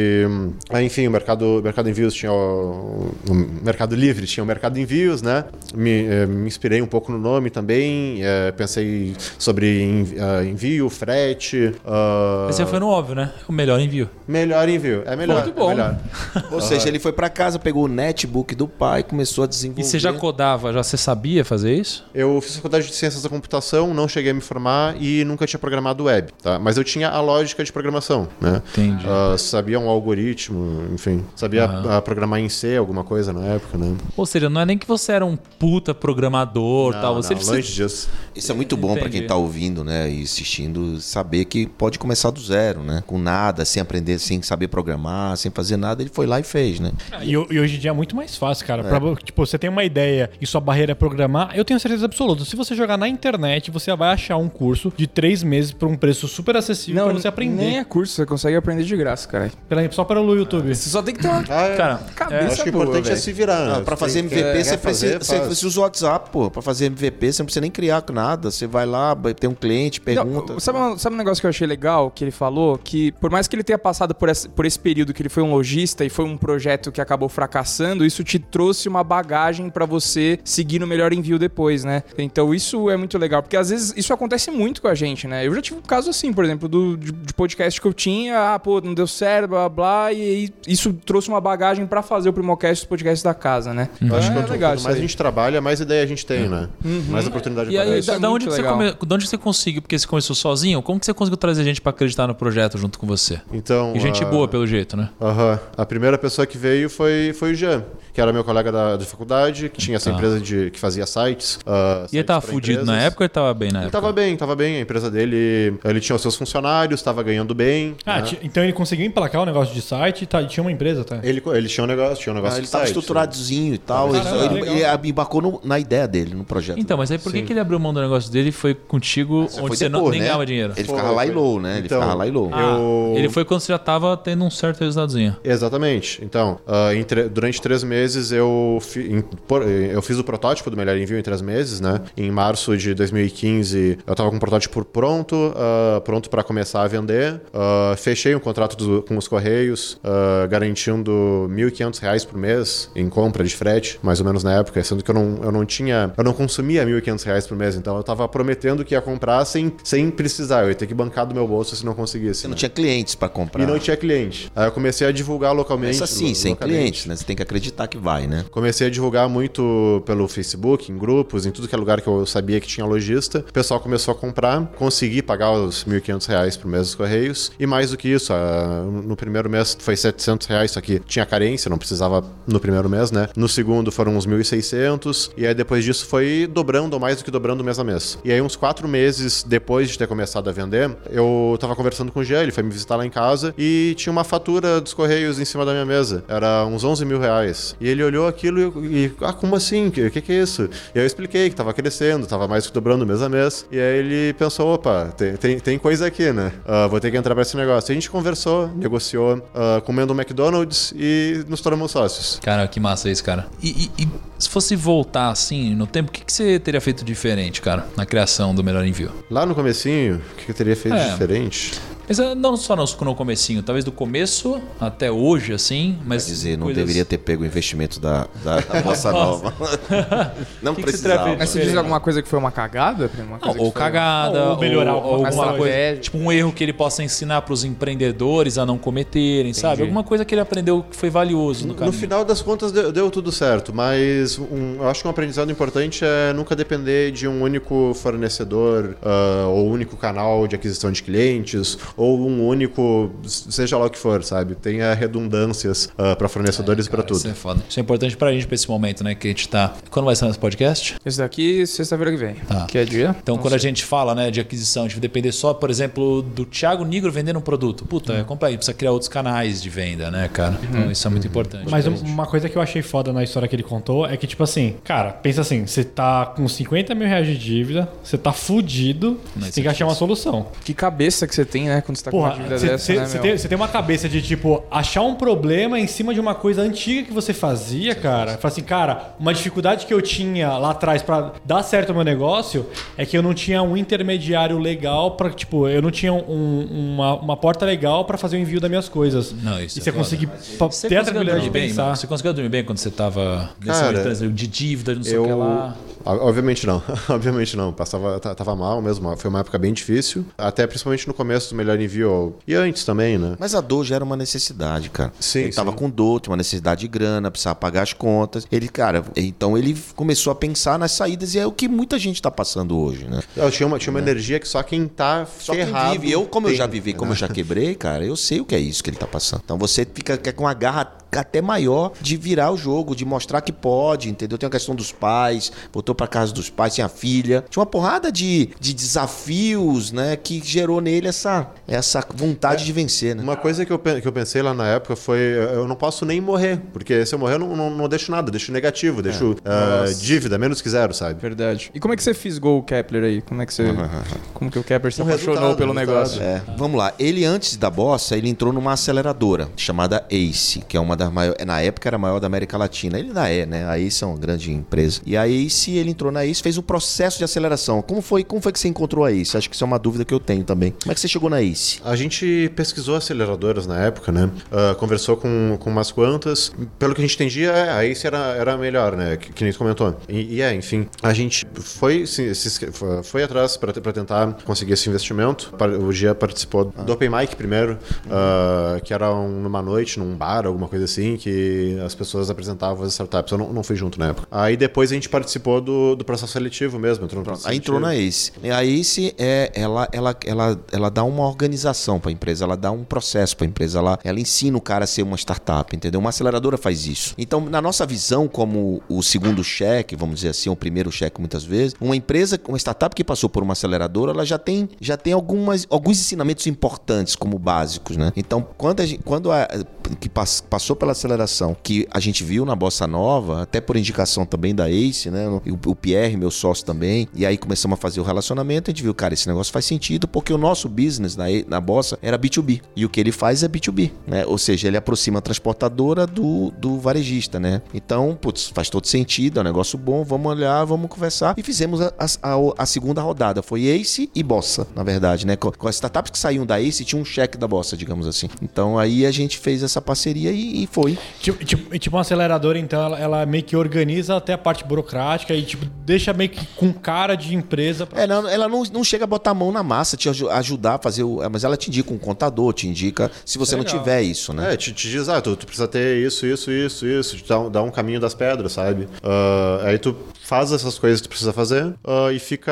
aí, enfim, o mercado, o mercado envios tinha o, o Mercado Livre tinha o Mercado Envios, né? Me, eh, me inspirei um pouco no nome também, eh, pensei sobre ah, envio, frete. ah, Esse foi no óbvio, né? O melhor envio. Melhor envio, é melhor. Muito bom. É melhor. *laughs* Ou seja, ele foi pra casa, pegou o netbook do pai, começou a desenvolver. E você já codava, já você sabia fazer isso? Eu fiz faculdade de ciências da computação, não cheguei a me formar e nunca tinha programado web, tá? Mas eu tinha a lógica de programação, né? Entendi. Ah, sabia um algoritmo, enfim. Sabia ah, programar em C, alguma coisa na época, né? Ou seja, não é nem que você era um puta programador Não, tal. Você não, precisa- disso. Isso é muito bom pra Entendi. quem tá ouvindo, né, e assistindo, saber que pode começar do zero, né? Com nada, sem aprender, sem saber programar, sem fazer nada, ele foi lá e fez, né? E, ho- e hoje em dia é muito mais fácil, cara. Pra, tipo, você tem uma ideia e sua barreira é programar, eu tenho certeza absoluta. Se você jogar na internet, você vai achar um curso de três meses por um preço super acessível pra você aprender. Nem é curso, você consegue aprender de graça, cara. Só pelo YouTube. Você só tem que ter uma Ah, é. Cara, cabeça acho que o boa, importante é velho. se virar. Não, né? pra fazer MVP, você precisa, fazer, você, faz. você usa o WhatsApp, pô. Pra fazer MVP, você não precisa nem criar nada. Você vai lá, tem um cliente, pergunta. Não, sabe, um- sabe um negócio que eu achei legal que ele falou? Que por mais que ele tenha passado por esse, por esse período que ele foi um lojista e foi um projeto que acabou fracassando, isso te trouxe uma bagagem pra você seguir no melhor envio depois, né? Então isso é muito legal, porque às vezes isso acontece muito com a gente, né? Eu já tive um caso assim, por exemplo, do, de, de podcast que eu tinha, ah, pô, não deu certo, blá blá, blá e isso trouxe uma bagagem pra fazer o Primocast os podcasts da casa, né? Eu acho é que quanto, legal quanto mais a gente trabalha, mais ideia a gente tem, né? Mais oportunidade de E aí, isso é da, da onde você come... de onde você conseguiu? Porque você começou sozinho, como que você conseguiu trazer gente pra acreditar no projeto junto com você? Então, E gente a- boa, pelo jeito, né? Aham. A primeira pessoa que veio foi, foi o Jean, que era meu colega da, de faculdade, que tinha essa Tá. empresa de, que fazia sites. ah, E ele sites tava fudido na empresas. época ou ele tava bem na Ele época? tava bem, tava bem. A empresa dele, ele tinha os seus funcionários, tava ganhando bem. Ah, né? então ele conseguiu emplacar o negócio de site e tá, tinha uma empresa, tá? Ele, ele tinha um negócio, tinha um negócio Ah, ele de tava site, estruturadozinho e tal. ele, Caramba, ele- legal. ele embarcou no- na ideia dele, no projeto. Então, mas aí por que, Sim. que ele abriu mão do negócio dele e foi contigo Isso onde foi você não, depois, nem né? ganhava dinheiro? Ele Foi, ficava lá e low, né? Ele Então, ficava lá e low. eu- Ele foi quando você já tava tendo um certo resultadozinho. Exatamente. Então, ah, em tre- durante três meses eu, fi- em- por- eu fiz o protótipo do Melhor Envio em três meses, né? Em março de 2015 eu tava com o protótipo pronto, ah, pronto para começar a vender. Ah, fechei um contrato do- com os Correios, ah, garantindo 1.500 reais por mês em compra de frete, mais ou menos na época, sendo que eu não, eu não tinha, eu não consumia 1.500 reais por mês, então eu tava prometendo que ia comprar sem, sem precisar, eu ia ter que bancar do meu bolso se não conseguisse. Você não né? tinha clientes pra comprar. E não tinha cliente. Aí eu comecei a divulgar localmente. Isso assim, lo- sem clientes, né? Você tem que acreditar que vai, né? Comecei a divulgar muito pelo Facebook, em grupos, em tudo que é lugar que eu sabia que tinha lojista. O pessoal começou a comprar, consegui pagar os 1.500 reais por mês dos Correios. E mais do que isso, ah, no primeiro mês foi 700 reais, só que tinha carência, não precisava no primeiro mês, né? No segundo foram uns 1.600. E aí depois disso foi dobrando, ou mais do que dobrando mês a mês. E aí uns quatro meses depois de ter começado a vender, eu tava conversando com o Jean, ele foi me visitar lá em casa e tinha uma fatura dos Correios em cima da minha mesa. Era uns 11 mil reais. E ele olhou aquilo e, e ah, como assim? O que, que, que é isso? E aí eu expliquei que tava crescendo, tava mais que dobrando mês a mês. E aí ele pensou, opa, tem, tem, tem coisa aqui, né? Ah, vou ter que entrar pra esse negócio. E a gente conversou, negociou, ah, comendo um McDonald's e nos tornamos sócios. Cara, que massa isso, cara. E, e- e se fosse voltar assim no tempo, o que, que você teria feito diferente, cara, na criação do Melhor Envio? Lá no comecinho, o que, que eu teria feito É. diferente? Mas eh, não só no, no comecinho, talvez do começo até hoje, assim, mas... Quer dizer, não coisas- deveria ter pego o investimento da, da, da *laughs* Bossa Nova. *laughs* não Que que você precisava. trava- Mas você diz alguma coisa que foi uma cagada? Uma Não, ou que foi- cagada, Ou melhorar ou, alguma coisa. tipo um erro que ele possa ensinar pros empreendedores a não cometerem, sabe? Alguma coisa que ele aprendeu que foi valioso no No final das contas deu, deu tudo certo, mas um- eu acho que um aprendizado importante é nunca depender de um único fornecedor ah, ou único canal de aquisição de clientes ou um único, seja lá o que for, sabe? Tenha redundâncias para fornecedores e para tudo. Isso é foda. Isso é importante pra gente pra esse momento, né? Que a gente tá. Quando vai sair esse podcast? Esse daqui, sexta-feira que vem. Tá. Que é dia? Então, Não quando a sei. gente fala, né, de aquisição, a gente vai depender só, por exemplo, do Thiago Nigro vendendo um produto. Puta, é complexo. Precisa criar outros canais de venda, né, cara? Então, isso é muito importante. Mas um- uma coisa que eu achei foda na história que ele contou é que, tipo assim, cara, pensa assim, você tá com 50 mil reais de dívida, você tá fudido, você isso tem que é achar uma solução. Que cabeça que você tem, né? Quando você tá com uma Porra, dívida você dessa, né, meu? tem, cê tem uma cabeça de, tipo, achar um problema em cima de uma coisa antiga que você fazia, cara. Fala assim, cara, uma dificuldade que eu tinha lá atrás pra dar certo o meu negócio é que eu não tinha um intermediário legal pra, tipo, eu não tinha um- uma, uma porta legal pra fazer o envio das minhas coisas. Não, isso E é você foda. conseguir Você ter a conseguiu tranquilidade de dormir bem, pensar. mano? Você conseguiu dormir bem quando você tava momento de dívida, não sei o que lá? Ob- obviamente não, *laughs* obviamente não. Passava, ta- tava mal mesmo. Foi uma época bem difícil, até principalmente no começo do melhor envio e antes também, né? Mas a dor já era uma necessidade, cara. Sim, ele tava sim. com dor, tinha uma necessidade de grana, precisava pagar as contas. Ele, cara, então ele começou a pensar nas saídas e é o que muita gente tá passando hoje, né? Eu tinha uma, tinha uma energia que só quem tá Só quem ferrado vive, eu, como eu tem, já vivi, como né? eu já *laughs* quebrei, cara, eu sei o que é isso que ele tá passando. Então você fica com uma garra até maior de virar o jogo, de mostrar que pode, entendeu? Tem a questão dos pais, voltou pra casa dos pais, tinha a filha. Tinha uma porrada de, de desafios, né, que gerou nele essa, essa vontade de vencer, né? Uma coisa que eu, que eu pensei lá na época foi: eu não posso nem morrer, porque se eu morrer eu não, não, não deixo nada, deixo negativo, deixo ah, dívida, menos que zero, sabe? Verdade. E como é que você fisgou o Kepler aí? Como é que você. *laughs* como que o Kepler se Um apaixonou pelo negócio? É, vamos lá. Ele, antes da Bossa, ele entrou numa aceleradora chamada ACE, que é uma das maiores. Na época era a maior da América Latina. Ele ainda é, né? A ACE é uma grande empresa. E a ACE, ele entrou na ACE, fez um processo de aceleração. Como foi, como foi que você encontrou a ACE? Acho que isso é uma dúvida que eu tenho também. Como é que você chegou na ACE? A gente pesquisou aceleradoras na época, né? Ah, conversou com, com umas quantas. Pelo que a gente entendia, é, a Ace era, era a melhor, né? Que, que nem comentou. E, e é, enfim, a gente foi, se, se foi, atrás para tentar conseguir esse investimento. O Gia participou do Open Mic primeiro, ah, que era um- numa noite, num bar, alguma coisa assim, que as pessoas apresentavam as startups. Eu não, não fui junto na época. Aí depois a gente participou do, do processo seletivo mesmo. Entrou no processo Aí entrou na. ACE. E A ACE é, ela, ela, ela, ela dá uma organização para a empresa, ela dá um processo para a empresa, ela, ela ensina o cara a ser uma startup, entendeu? Uma aceleradora faz isso. Então, na nossa visão, como o segundo cheque, vamos dizer assim, o primeiro cheque muitas vezes, uma empresa, uma startup que passou por uma aceleradora, ela já tem, já tem algumas, alguns ensinamentos importantes como básicos, né? Então, quando a, gente, quando a que pass- passou pela aceleração, que a gente viu na Bossa Nova, até por indicação também da Ace, né? O, o Pierre, meu sócio também, e aí começamos a fazer o relacionamento, a gente viu, cara, esse negócio faz sentido, porque o nosso business na, na Bossa era B2B, e o que ele faz é B2B, né? Ou seja, ele aproxima a transportadora do, do varejista, né? Então, putz, faz todo sentido, é um negócio bom, vamos olhar, vamos conversar, e fizemos a, a, a segunda rodada, foi Ace e Bossa, na verdade, né? Com, com as startups que saíam da Ace, tinha um cheque da Bossa, digamos assim. Então, aí a gente fez essa parceria e, e foi. Tipo, tipo, e tipo uma aceleradora, então, ela, ela meio que organiza até a parte burocrática e, tipo, deixa meio que com cara de empresa. Pra... É, não, ela não, não chega a botar a mão na massa, te aju- ajudar a fazer o. é, Mas ela te indica um contador, te indica se você é não legal. tiver isso, né? É, te, te diz, ah, tu, tu precisa ter isso, isso, isso, isso, te dá, um- dá um caminho das pedras, sabe? Ah, aí tu faz essas coisas que tu precisa fazer ah, e fica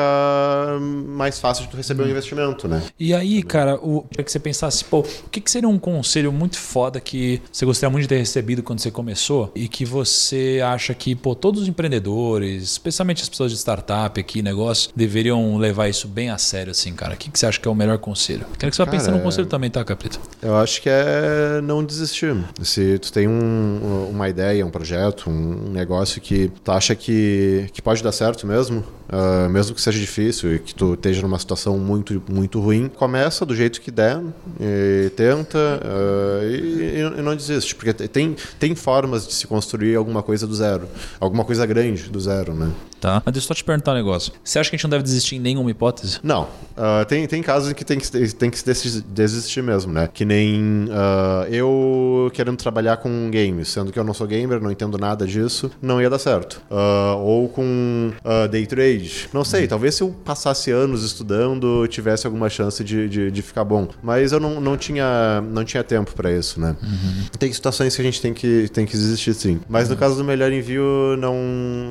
mais fácil de tu receber Hum. um investimento, né? E aí, cara, o que você pensasse, pô, o que, que seria um conselho muito foda que você gostaria muito de ter recebido quando você começou e que você acha que, pô, todos os empreendedores, especialmente as pessoas de startup aqui, negócio, deveriam levar isso bem a sério, assim, cara? O que, que você acha que é o melhor conselho? Quero que você vá Cara, pensando no conselho também, tá, Capita? Eu acho que é não desistir. Se tu tem um- uma ideia, um projeto, um negócio que tu acha que, que pode dar certo mesmo, ah, mesmo que seja difícil e que tu esteja numa situação muito, muito ruim, começa do jeito que der, e tenta ah, e, e não desiste. Porque tem, tem formas de se construir alguma coisa do zero. Alguma coisa grande do zero, né? Tá. Mas deixa eu só te perguntar um negócio. Você acha que a gente não deve desistir em nenhuma hipótese? Não, Uh, tem, tem casos em que tem que, tem que desistir mesmo, né? Que nem uh, eu querendo trabalhar com games, sendo que eu não sou gamer, não entendo nada disso, não ia dar certo. Uh, ou com day trade. Não sei, talvez se eu passasse anos estudando, tivesse alguma chance de, de, de ficar bom. Mas eu não, não, tinha, não tinha tempo para isso, né? Uhum. Tem situações que a gente tem que, tem que desistir sim. Mas no caso do melhor envio, não,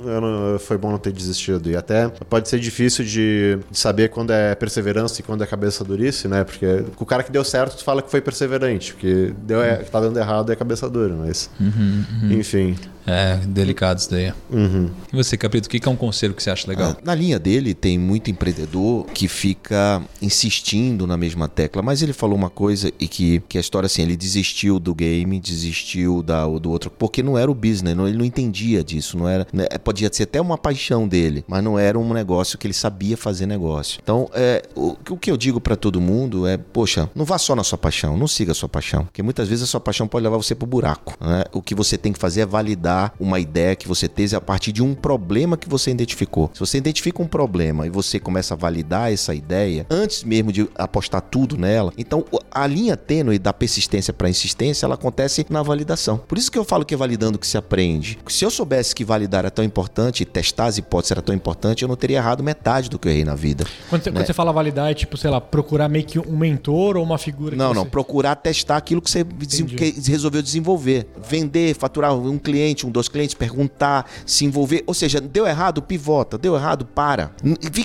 não foi bom não ter desistido. E até pode ser difícil de, de saber quando é perseverança e quando é cabeça durice, né? Porque o cara que deu certo, tu fala que foi perseverante, porque deu, é, tá dando errado é cabeça dura, mas. Uhum, uhum. Enfim. É, delicado isso daí. Uhum. E você, Caprito, o que é um conselho que você acha legal? Ah, na linha dele, tem muito empreendedor que fica insistindo na mesma tecla, mas ele falou uma coisa e que, que a história assim, ele desistiu do game, desistiu da, do outro, porque não era o business, não, ele não entendia disso, não era, né, podia ser até uma paixão dele, mas não era um negócio que ele sabia fazer negócio. Então, é, o, o que eu digo para todo mundo é, poxa, não vá só na sua paixão, não siga a sua paixão, porque muitas vezes a sua paixão pode levar você pro buraco. Né? O que você tem que fazer é validar uma ideia que você teve a partir de um problema que você identificou. Se você identifica um problema e você começa a validar essa ideia, antes mesmo de apostar tudo nela, então a linha tênue da persistência para insistência, ela acontece na validação. Por isso que eu falo que é validando que se aprende. Se eu soubesse que validar era tão importante testar as hipóteses era tão importante, eu não teria errado metade do que eu errei na vida. Quando você, né? quando você fala validar, é tipo, sei lá, procurar meio que um mentor ou uma figura Não, você... não, procurar testar aquilo que você que resolveu desenvolver. Vender, faturar um cliente, um dos clientes, perguntar, se envolver. Ou seja, deu errado, pivota, deu errado, para.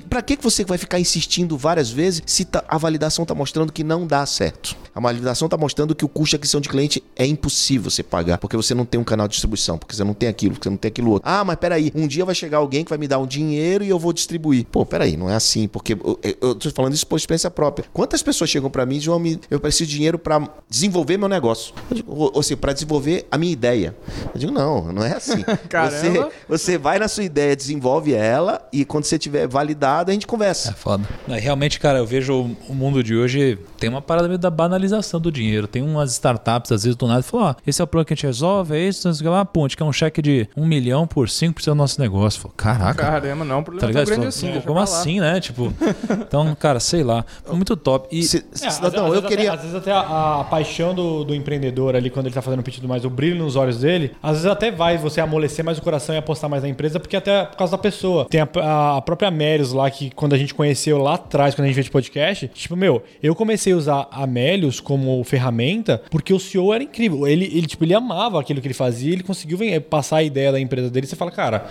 Para que você vai ficar insistindo várias vezes se tá, a validação está mostrando que não dá certo? A validação está mostrando que o custo de aquisição de cliente é impossível você pagar, porque você não tem um canal de distribuição, porque você não tem aquilo, porque você não tem aquilo outro. Ah, mas peraí, um dia vai chegar alguém que vai me dar um dinheiro e eu vou distribuir. Pô, peraí, não é assim, porque eu, eu tô falando isso por experiência própria. Quantas pessoas chegam para mim e dizem, eu preciso de dinheiro para desenvolver meu negócio? ou, ou seja, para desenvolver a minha ideia. Eu digo, não, não é assim. *laughs* você, você vai na sua ideia, desenvolve ela e quando você tiver validado, a gente conversa. É foda. Realmente, cara, eu vejo o mundo de hoje tem uma parada meio da banalização do dinheiro. Tem umas startups, às vezes, do nada, falam, ó, oh, esse é o plano que a gente resolve, é isso, não sei lá, ponte, que é um cheque de um milhão por 5% do nosso negócio. Falo, Caraca. Caramba, não, é um problema tá ligado? grande assim. Como assim, né? Tipo, então, cara, sei lá. Foi muito top. E, se, se, é, não, eu às queria... Até, às vezes até a, a paixão do, do, empreendedor ali, quando ele tá fazendo o pedido mais, o brilho nos olhos dele, às vezes até vai você amolecer mais o coração e apostar mais na empresa, porque até por causa da pessoa. Tem a, a própria Melios lá, que quando a gente conheceu lá atrás, quando a gente fez podcast, tipo, meu, eu comecei a usar a Melios como ferramenta porque o CEO era incrível. Ele, ele, tipo, ele amava aquilo que ele fazia, ele conseguiu passar a ideia da empresa dele. Você fala, cara,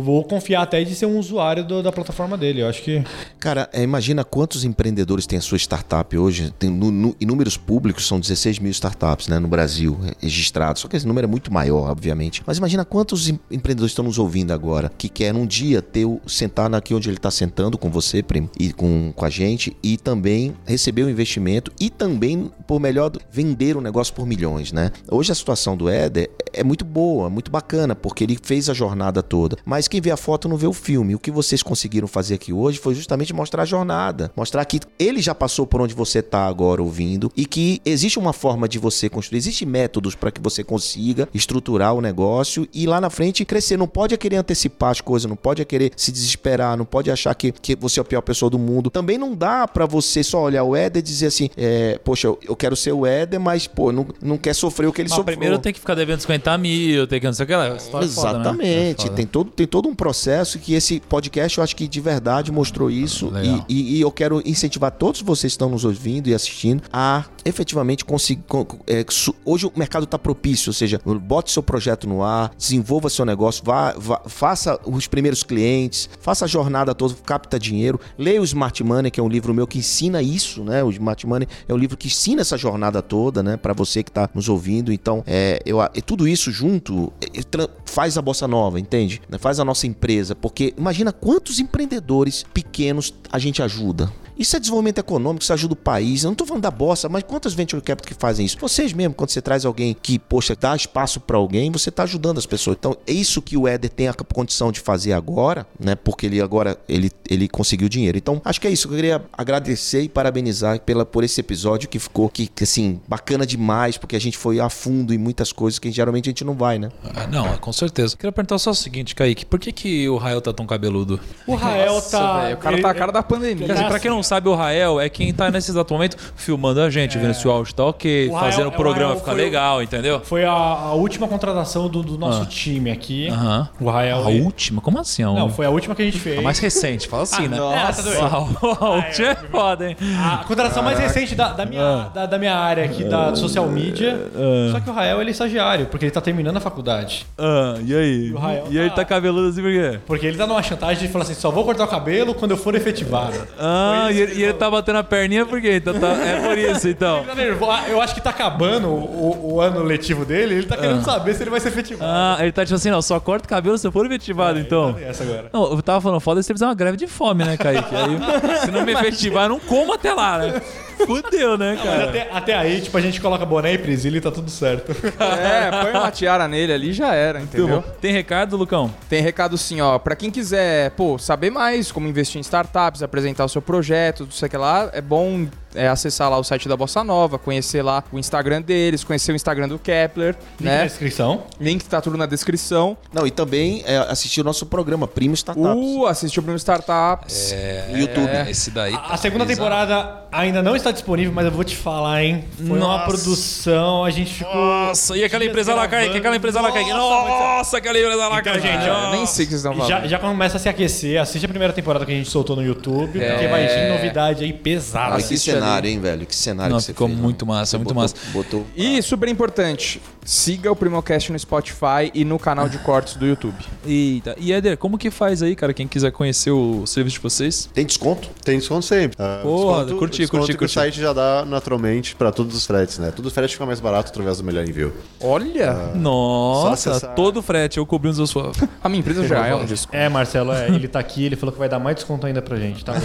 vou confiar até de ser um usuário do, da plataforma dele. Eu acho que. Cara, é, imagina quantos empreendedores tem a sua startup hoje. Tem, no, no, em números públicos, são 16 mil startups né, no Brasil registrados. Só que esse número é muito maior, obviamente. Mas imagina quantos empreendedores estão nos ouvindo agora que querem um dia ter o, sentar aqui onde ele está sentando com você, primo, e com, com a gente, e também receber o um investimento e também, por melhor, vender o um negócio por milhões, né? Hoje a situação do Éder é muito boa, muito bacana, porque ele fez a jornada toda. Mas quem vê a foto não vê o filme. O que vocês conseguiram fazer aqui hoje foi justamente mostrar a jornada. Mostrar que ele já passou por onde você está agora ouvindo e que existe uma forma de você construir, existem métodos para que você consiga estruturar o negócio e lá na frente crescer. Não pode querer antecipar as coisas, não pode querer se desesperar, não pode achar que, que você é a pior pessoa do mundo. Também não dá para você só olhar o Éder e dizer assim, é, poxa, eu, eu, quero ser o Éder, mas, pô, não, não quer sofrer o que ele mas sofreu. Primeiro tem que ficar devendo 50 mil, tem que não sei o que lá. Exatamente. Foda, né? é tem, todo, tem todo um processo que esse podcast eu acho que de verdade mostrou isso. E, e, e, eu quero incentivar todos vocês que estão nos ouvindo e assistindo a efetivamente conseguir. É, hoje o mercado está propício, ou seja, bote seu projeto no ar, desenvolva seu negócio, vá, vá, faça os primeiros clientes, faça a jornada toda, capta dinheiro, leia o Smart Money, que é um livro meu que ensina isso, né? O Smart Money é um livro que ensina essa jornada toda, né? Para você que está nos ouvindo. Então, é, eu, é, tudo isso junto é, faz a bossa nova, entende? Faz a nossa empresa, porque imagina quantos empreendedores pequenos a gente ajuda. Isso é desenvolvimento econômico, isso ajuda o país. Eu não estou falando da bossa, mas quantas venture capital que fazem isso? Vocês mesmo, quando você traz alguém que, poxa, dá espaço para alguém, você está ajudando as pessoas. Então, é isso que o Éder tem a condição de fazer agora, né? Porque ele agora ele, ele conseguiu dinheiro. Então, acho que é isso. Eu queria agradecer e parabenizar pela, por esse episódio que ficou que, que assim, bacana demais, porque a gente foi a fundo em muitas coisas que geralmente a gente não vai, né? Ah, não, com certeza. Queria perguntar só o seguinte, Kaique. Por que, que o Rael tá tão cabeludo? O Rael Nossa, tá. velho, o cara ele- tá a cara da pandemia. Quer dizer, Tá pra quem não sabe, o Rael é quem tá nesse exato momento filmando a gente, vendo se o áudio tá ok, O Rael- fazendo o o programa ficar o- legal, entendeu? Foi a, a última contratação do, do nosso time aqui. Aham. O Rael. A última? Como assim? Não, foi a última que a gente fez. A mais recente, fala assim, né? É, tá doido. Uau, a última é foda, hein? A contratação mais recente da, da minha, da, da minha área aqui, da social media. Só que o Rael ele é estagiário, porque ele tá terminando a faculdade. Ah, e aí? o Rael E ele tá- tá cabeludo assim por quê? Porque ele tá numa chantagem de falar assim: só vou cortar o cabelo quando eu for efetivado. Ah, e ele, e ele tá batendo a perninha por quê? Então tá- é por isso, então. Tá nervoso. Eu acho que tá acabando o, o ano letivo dele, ele tá querendo saber se ele vai ser efetivado. Ah, ele tá tipo assim, não, só corta o cabelo se eu for efetivado, então. Tá Essa agora. Não, eu tava falando foda se você fizer uma greve de fome, né, Kaique? Aí, se não me *laughs* efetivar, eu não como até lá, né? Fudeu, né, Mas cara? até, até aí, tipo, a gente coloca boné e presilha e tá tudo certo. É, põe uma tiara nele ali já era, entendeu? Tem recado, Lucão? Tem recado sim, ó. Pra quem quiser, pô, saber mais como investir em startups, apresentar o seu projeto, não sei o que lá, é bom é, acessar lá o site da Bossa Nova, conhecer lá o Instagram deles, conhecer o Instagram do Kepler, Link na né? descrição. Link tá tudo na descrição. Não, e também é, assistir o nosso programa, Primo Startups. Uh, assistiu o primeiro Startups. no YouTube. Esse daí. A segunda temporada ainda não está disponível, mas eu vou te falar, hein? Foi uma Nossa. produção, a gente ficou. Nossa, e aquela empresa lá, Kaique? Aquela empresa lá, Kaique? Nossa, aquela empresa lá, Então, Kaique. gente, ó, nem sei o que vocês estão falando. Já, já começa a se aquecer, assiste a primeira temporada que a gente soltou no YouTube, É. porque vai vir novidade aí pesada. Ah, que assiste cenário, ali. hein, velho? Que cenário Não, que você ficou fez. muito mano. massa, muito botou- massa. Botou. E super importante, siga o Primocast no Spotify e no canal de cortes do YouTube. Eita. E Éder, como que faz aí, cara? Quem quiser conhecer o serviço de vocês? Tem desconto? Tem desconto sempre. Ah, Porra, desconto, curti, desconto curti, curti. O site já dá naturalmente pra todos os fretes, né? Tudo frete fica mais barato através do melhor envio. Olha, Nossa, acessar. todo frete, eu cobri uns dos seus. a minha empresa já *laughs* é um desconto. É, Marcelo, é, ele tá aqui, ele falou que vai dar mais desconto ainda pra gente, tá? *laughs*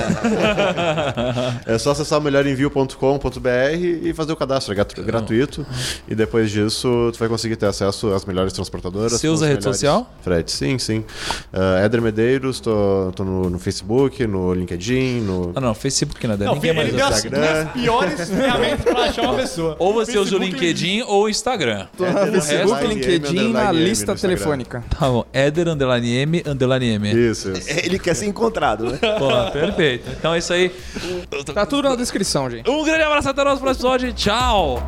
É só acessar melhorenvio.com.br e fazer o cadastro, é grat- gratuito. E depois disso, tu vai conseguir ter acesso às melhores transportadoras. Você usa os rede social? Fretes, sim, sim. Uh, Éder Medeiros, tô, tô no, no Facebook, no LinkedIn, no... Ah, não, Facebook não, Éder. Não, Ninguém ele mais deu usa. Instagram. Duas piores *laughs* ferramentas pra achar uma pessoa. Ou você usa o Facebook e LinkedIn ou o Instagram. Tô no Facebook, underline LinkedIn na underline M lista no Instagram. telefônica. Tá bom. Éder, underline M, underline M. Isso, isso. Ele quer ser encontrado, né? *laughs* Pô, perfeito. Então é isso aí. Tá tudo na descrição, gente. Um grande abraço até o nosso próximo episódio. Tchau!